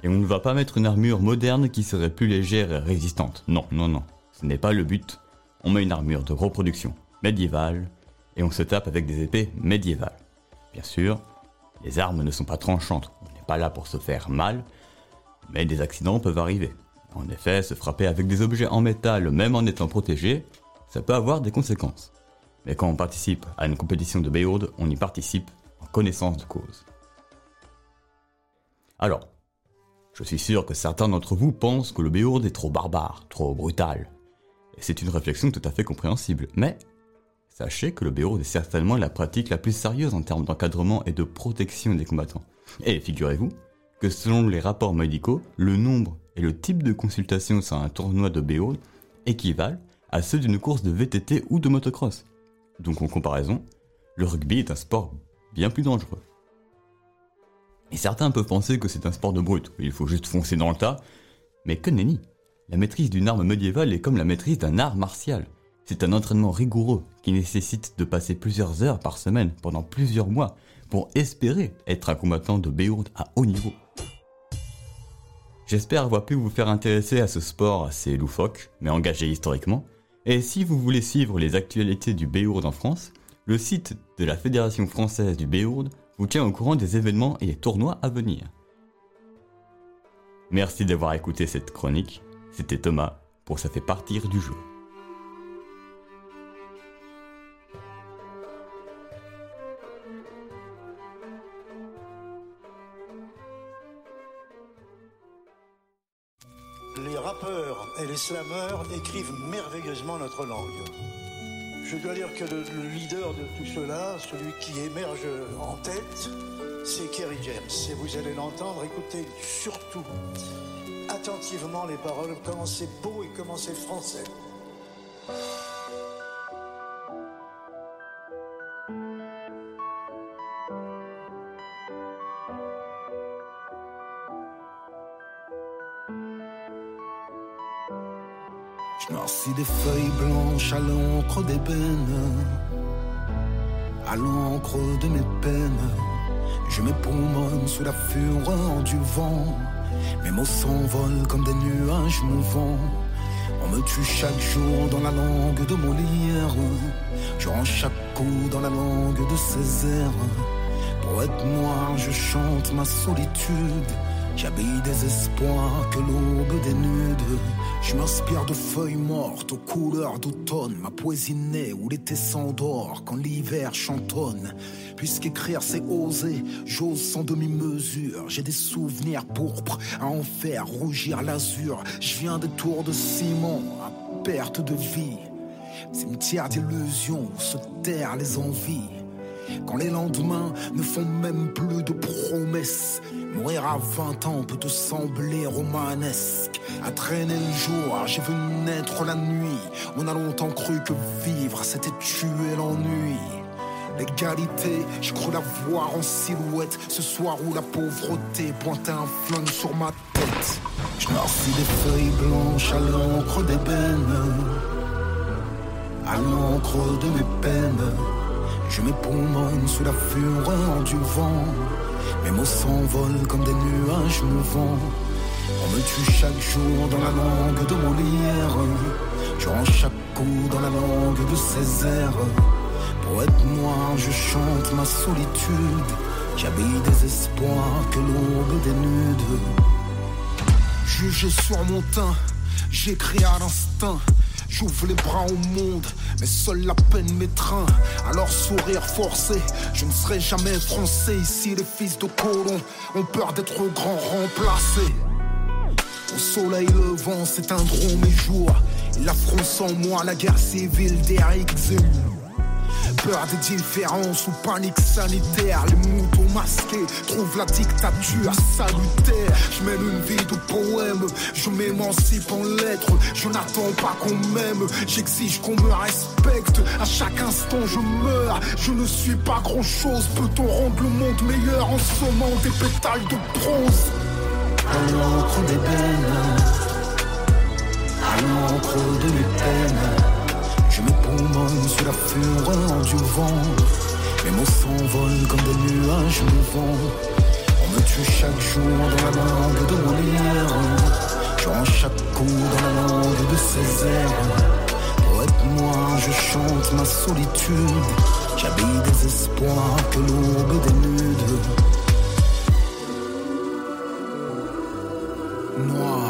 Et on ne va pas mettre une armure moderne qui serait plus légère et résistante. Non, non, non. Ce n'est pas le but. On met une armure de reproduction médiévale et on se tape avec des épées médiévales. Bien sûr, les armes ne sont pas tranchantes. Pas là pour se faire mal, mais des accidents peuvent arriver. En effet, se frapper avec des objets en métal, même en étant protégé, ça peut avoir des conséquences. Mais quand on participe à une compétition de béourde, on y participe en connaissance de cause. Alors, je suis sûr que certains d'entre vous pensent que le béourde est trop barbare, trop brutal. Et c'est une réflexion tout à fait compréhensible. Mais sachez que le béourde est certainement la pratique la plus sérieuse en termes d'encadrement et de protection des combattants. Et figurez-vous que selon les rapports médicaux, le nombre et le type de consultation sur un tournoi de béourde équivalent à ceux d'une course de VTT ou de motocross. Donc en comparaison, le rugby est un sport bien plus dangereux. Et certains peuvent penser que c'est un sport de brute, où il faut juste foncer dans le tas, mais que nenni La maîtrise d'une arme médiévale est comme la maîtrise d'un art martial. C'est un entraînement rigoureux qui nécessite de passer plusieurs heures par semaine pendant plusieurs mois pour espérer être un combattant de béourde à haut niveau. J'espère avoir pu vous faire intéresser à ce sport assez loufoque, mais engagé historiquement. Et si vous voulez suivre les actualités du béourde en France, le site de la Fédération française du béourde vous tient au courant des événements et des tournois à venir. Merci d'avoir écouté cette chronique. C'était Thomas pour Ça fait partir du jeu. Rappeurs et les slammeurs écrivent merveilleusement notre langue. Je dois dire que le, le leader de tout cela, celui qui émerge en tête, c'est Kerry James. Et vous allez l'entendre, écoutez surtout attentivement les paroles, comment c'est beau et comment c'est français. Je noircis des feuilles blanches à l'encre d'ébène, à l'encre de mes peines. Je m'époumonne sous la fureur du vent. Mes mots s'envolent comme des nuages mouvants. On me tue chaque jour dans la langue de Molière. Je rends chaque coup dans la langue de Césaire. Poète noir, je chante ma solitude. J'habille des espoirs que l'aube dénude. Je m'inspire de feuilles mortes aux couleurs d'automne. Ma poésie naît où l'été s'endort quand l'hiver chantonne. Puisqu'écrire c'est oser, j'ose sans demi-mesure. J'ai des souvenirs pourpres à en faire rougir l'azur. Je viens des tours de ciment à perte de vie. Cimetière d'illusions où se terrent les envies. Quand les lendemains ne font même plus de promesses. Mourir à 20 ans peut te sembler romanesque. À traîner le jour, j'ai vu naître la nuit. On a longtemps cru que vivre, c'était tuer l'ennui. L'égalité, je crois la voir en silhouette. Ce soir où la pauvreté pointait un flingue sur ma tête. Je noircis des feuilles blanches à l'encre d'ébène. À l'encre de mes peines. Je m'époumonne sous la fureur du vent. Mes mots s'envolent comme des nuages mouvants. On me tue chaque jour dans la langue de Molière. Je rends chaque coup dans la langue de Césaire. Poète noir, je chante ma solitude. J'habille des espoirs que l'aube dénude. Jugé sur mon teint, j'écris à l'instinct. J'ouvre les bras au monde, mais seule la peine m'étreint. Alors sourire forcé, je ne serai jamais français. Ici, les fils de colons ont peur d'être grands remplacés. Au soleil levant s'éteindront mes jours. Et la France en moi, la guerre civile d'Eric Zemmour. Peur des différences ou panique sanitaire, les moutons masqués trouvent la dictature salutaire. Je mène une vie de poème, je m'émancipe en lettres. Je n'attends pas qu'on m'aime, j'exige qu'on me respecte. À chaque instant je meurs, je ne suis pas grand chose. Peut-on rendre le monde meilleur en sommant des pétales de bronze? À l'encre d'ébène, à l'encre de mes peines. Je m'époumonne sous la fureur du vent. Mes mots s'envolent comme des nuages mouvants. On me tue chaque jour dans la langue de Molière. Je rends chaque coup dans la langue de Césaire. Poète noir, je chante ma solitude. J'habille des espoirs que l'aube dénude. Noir.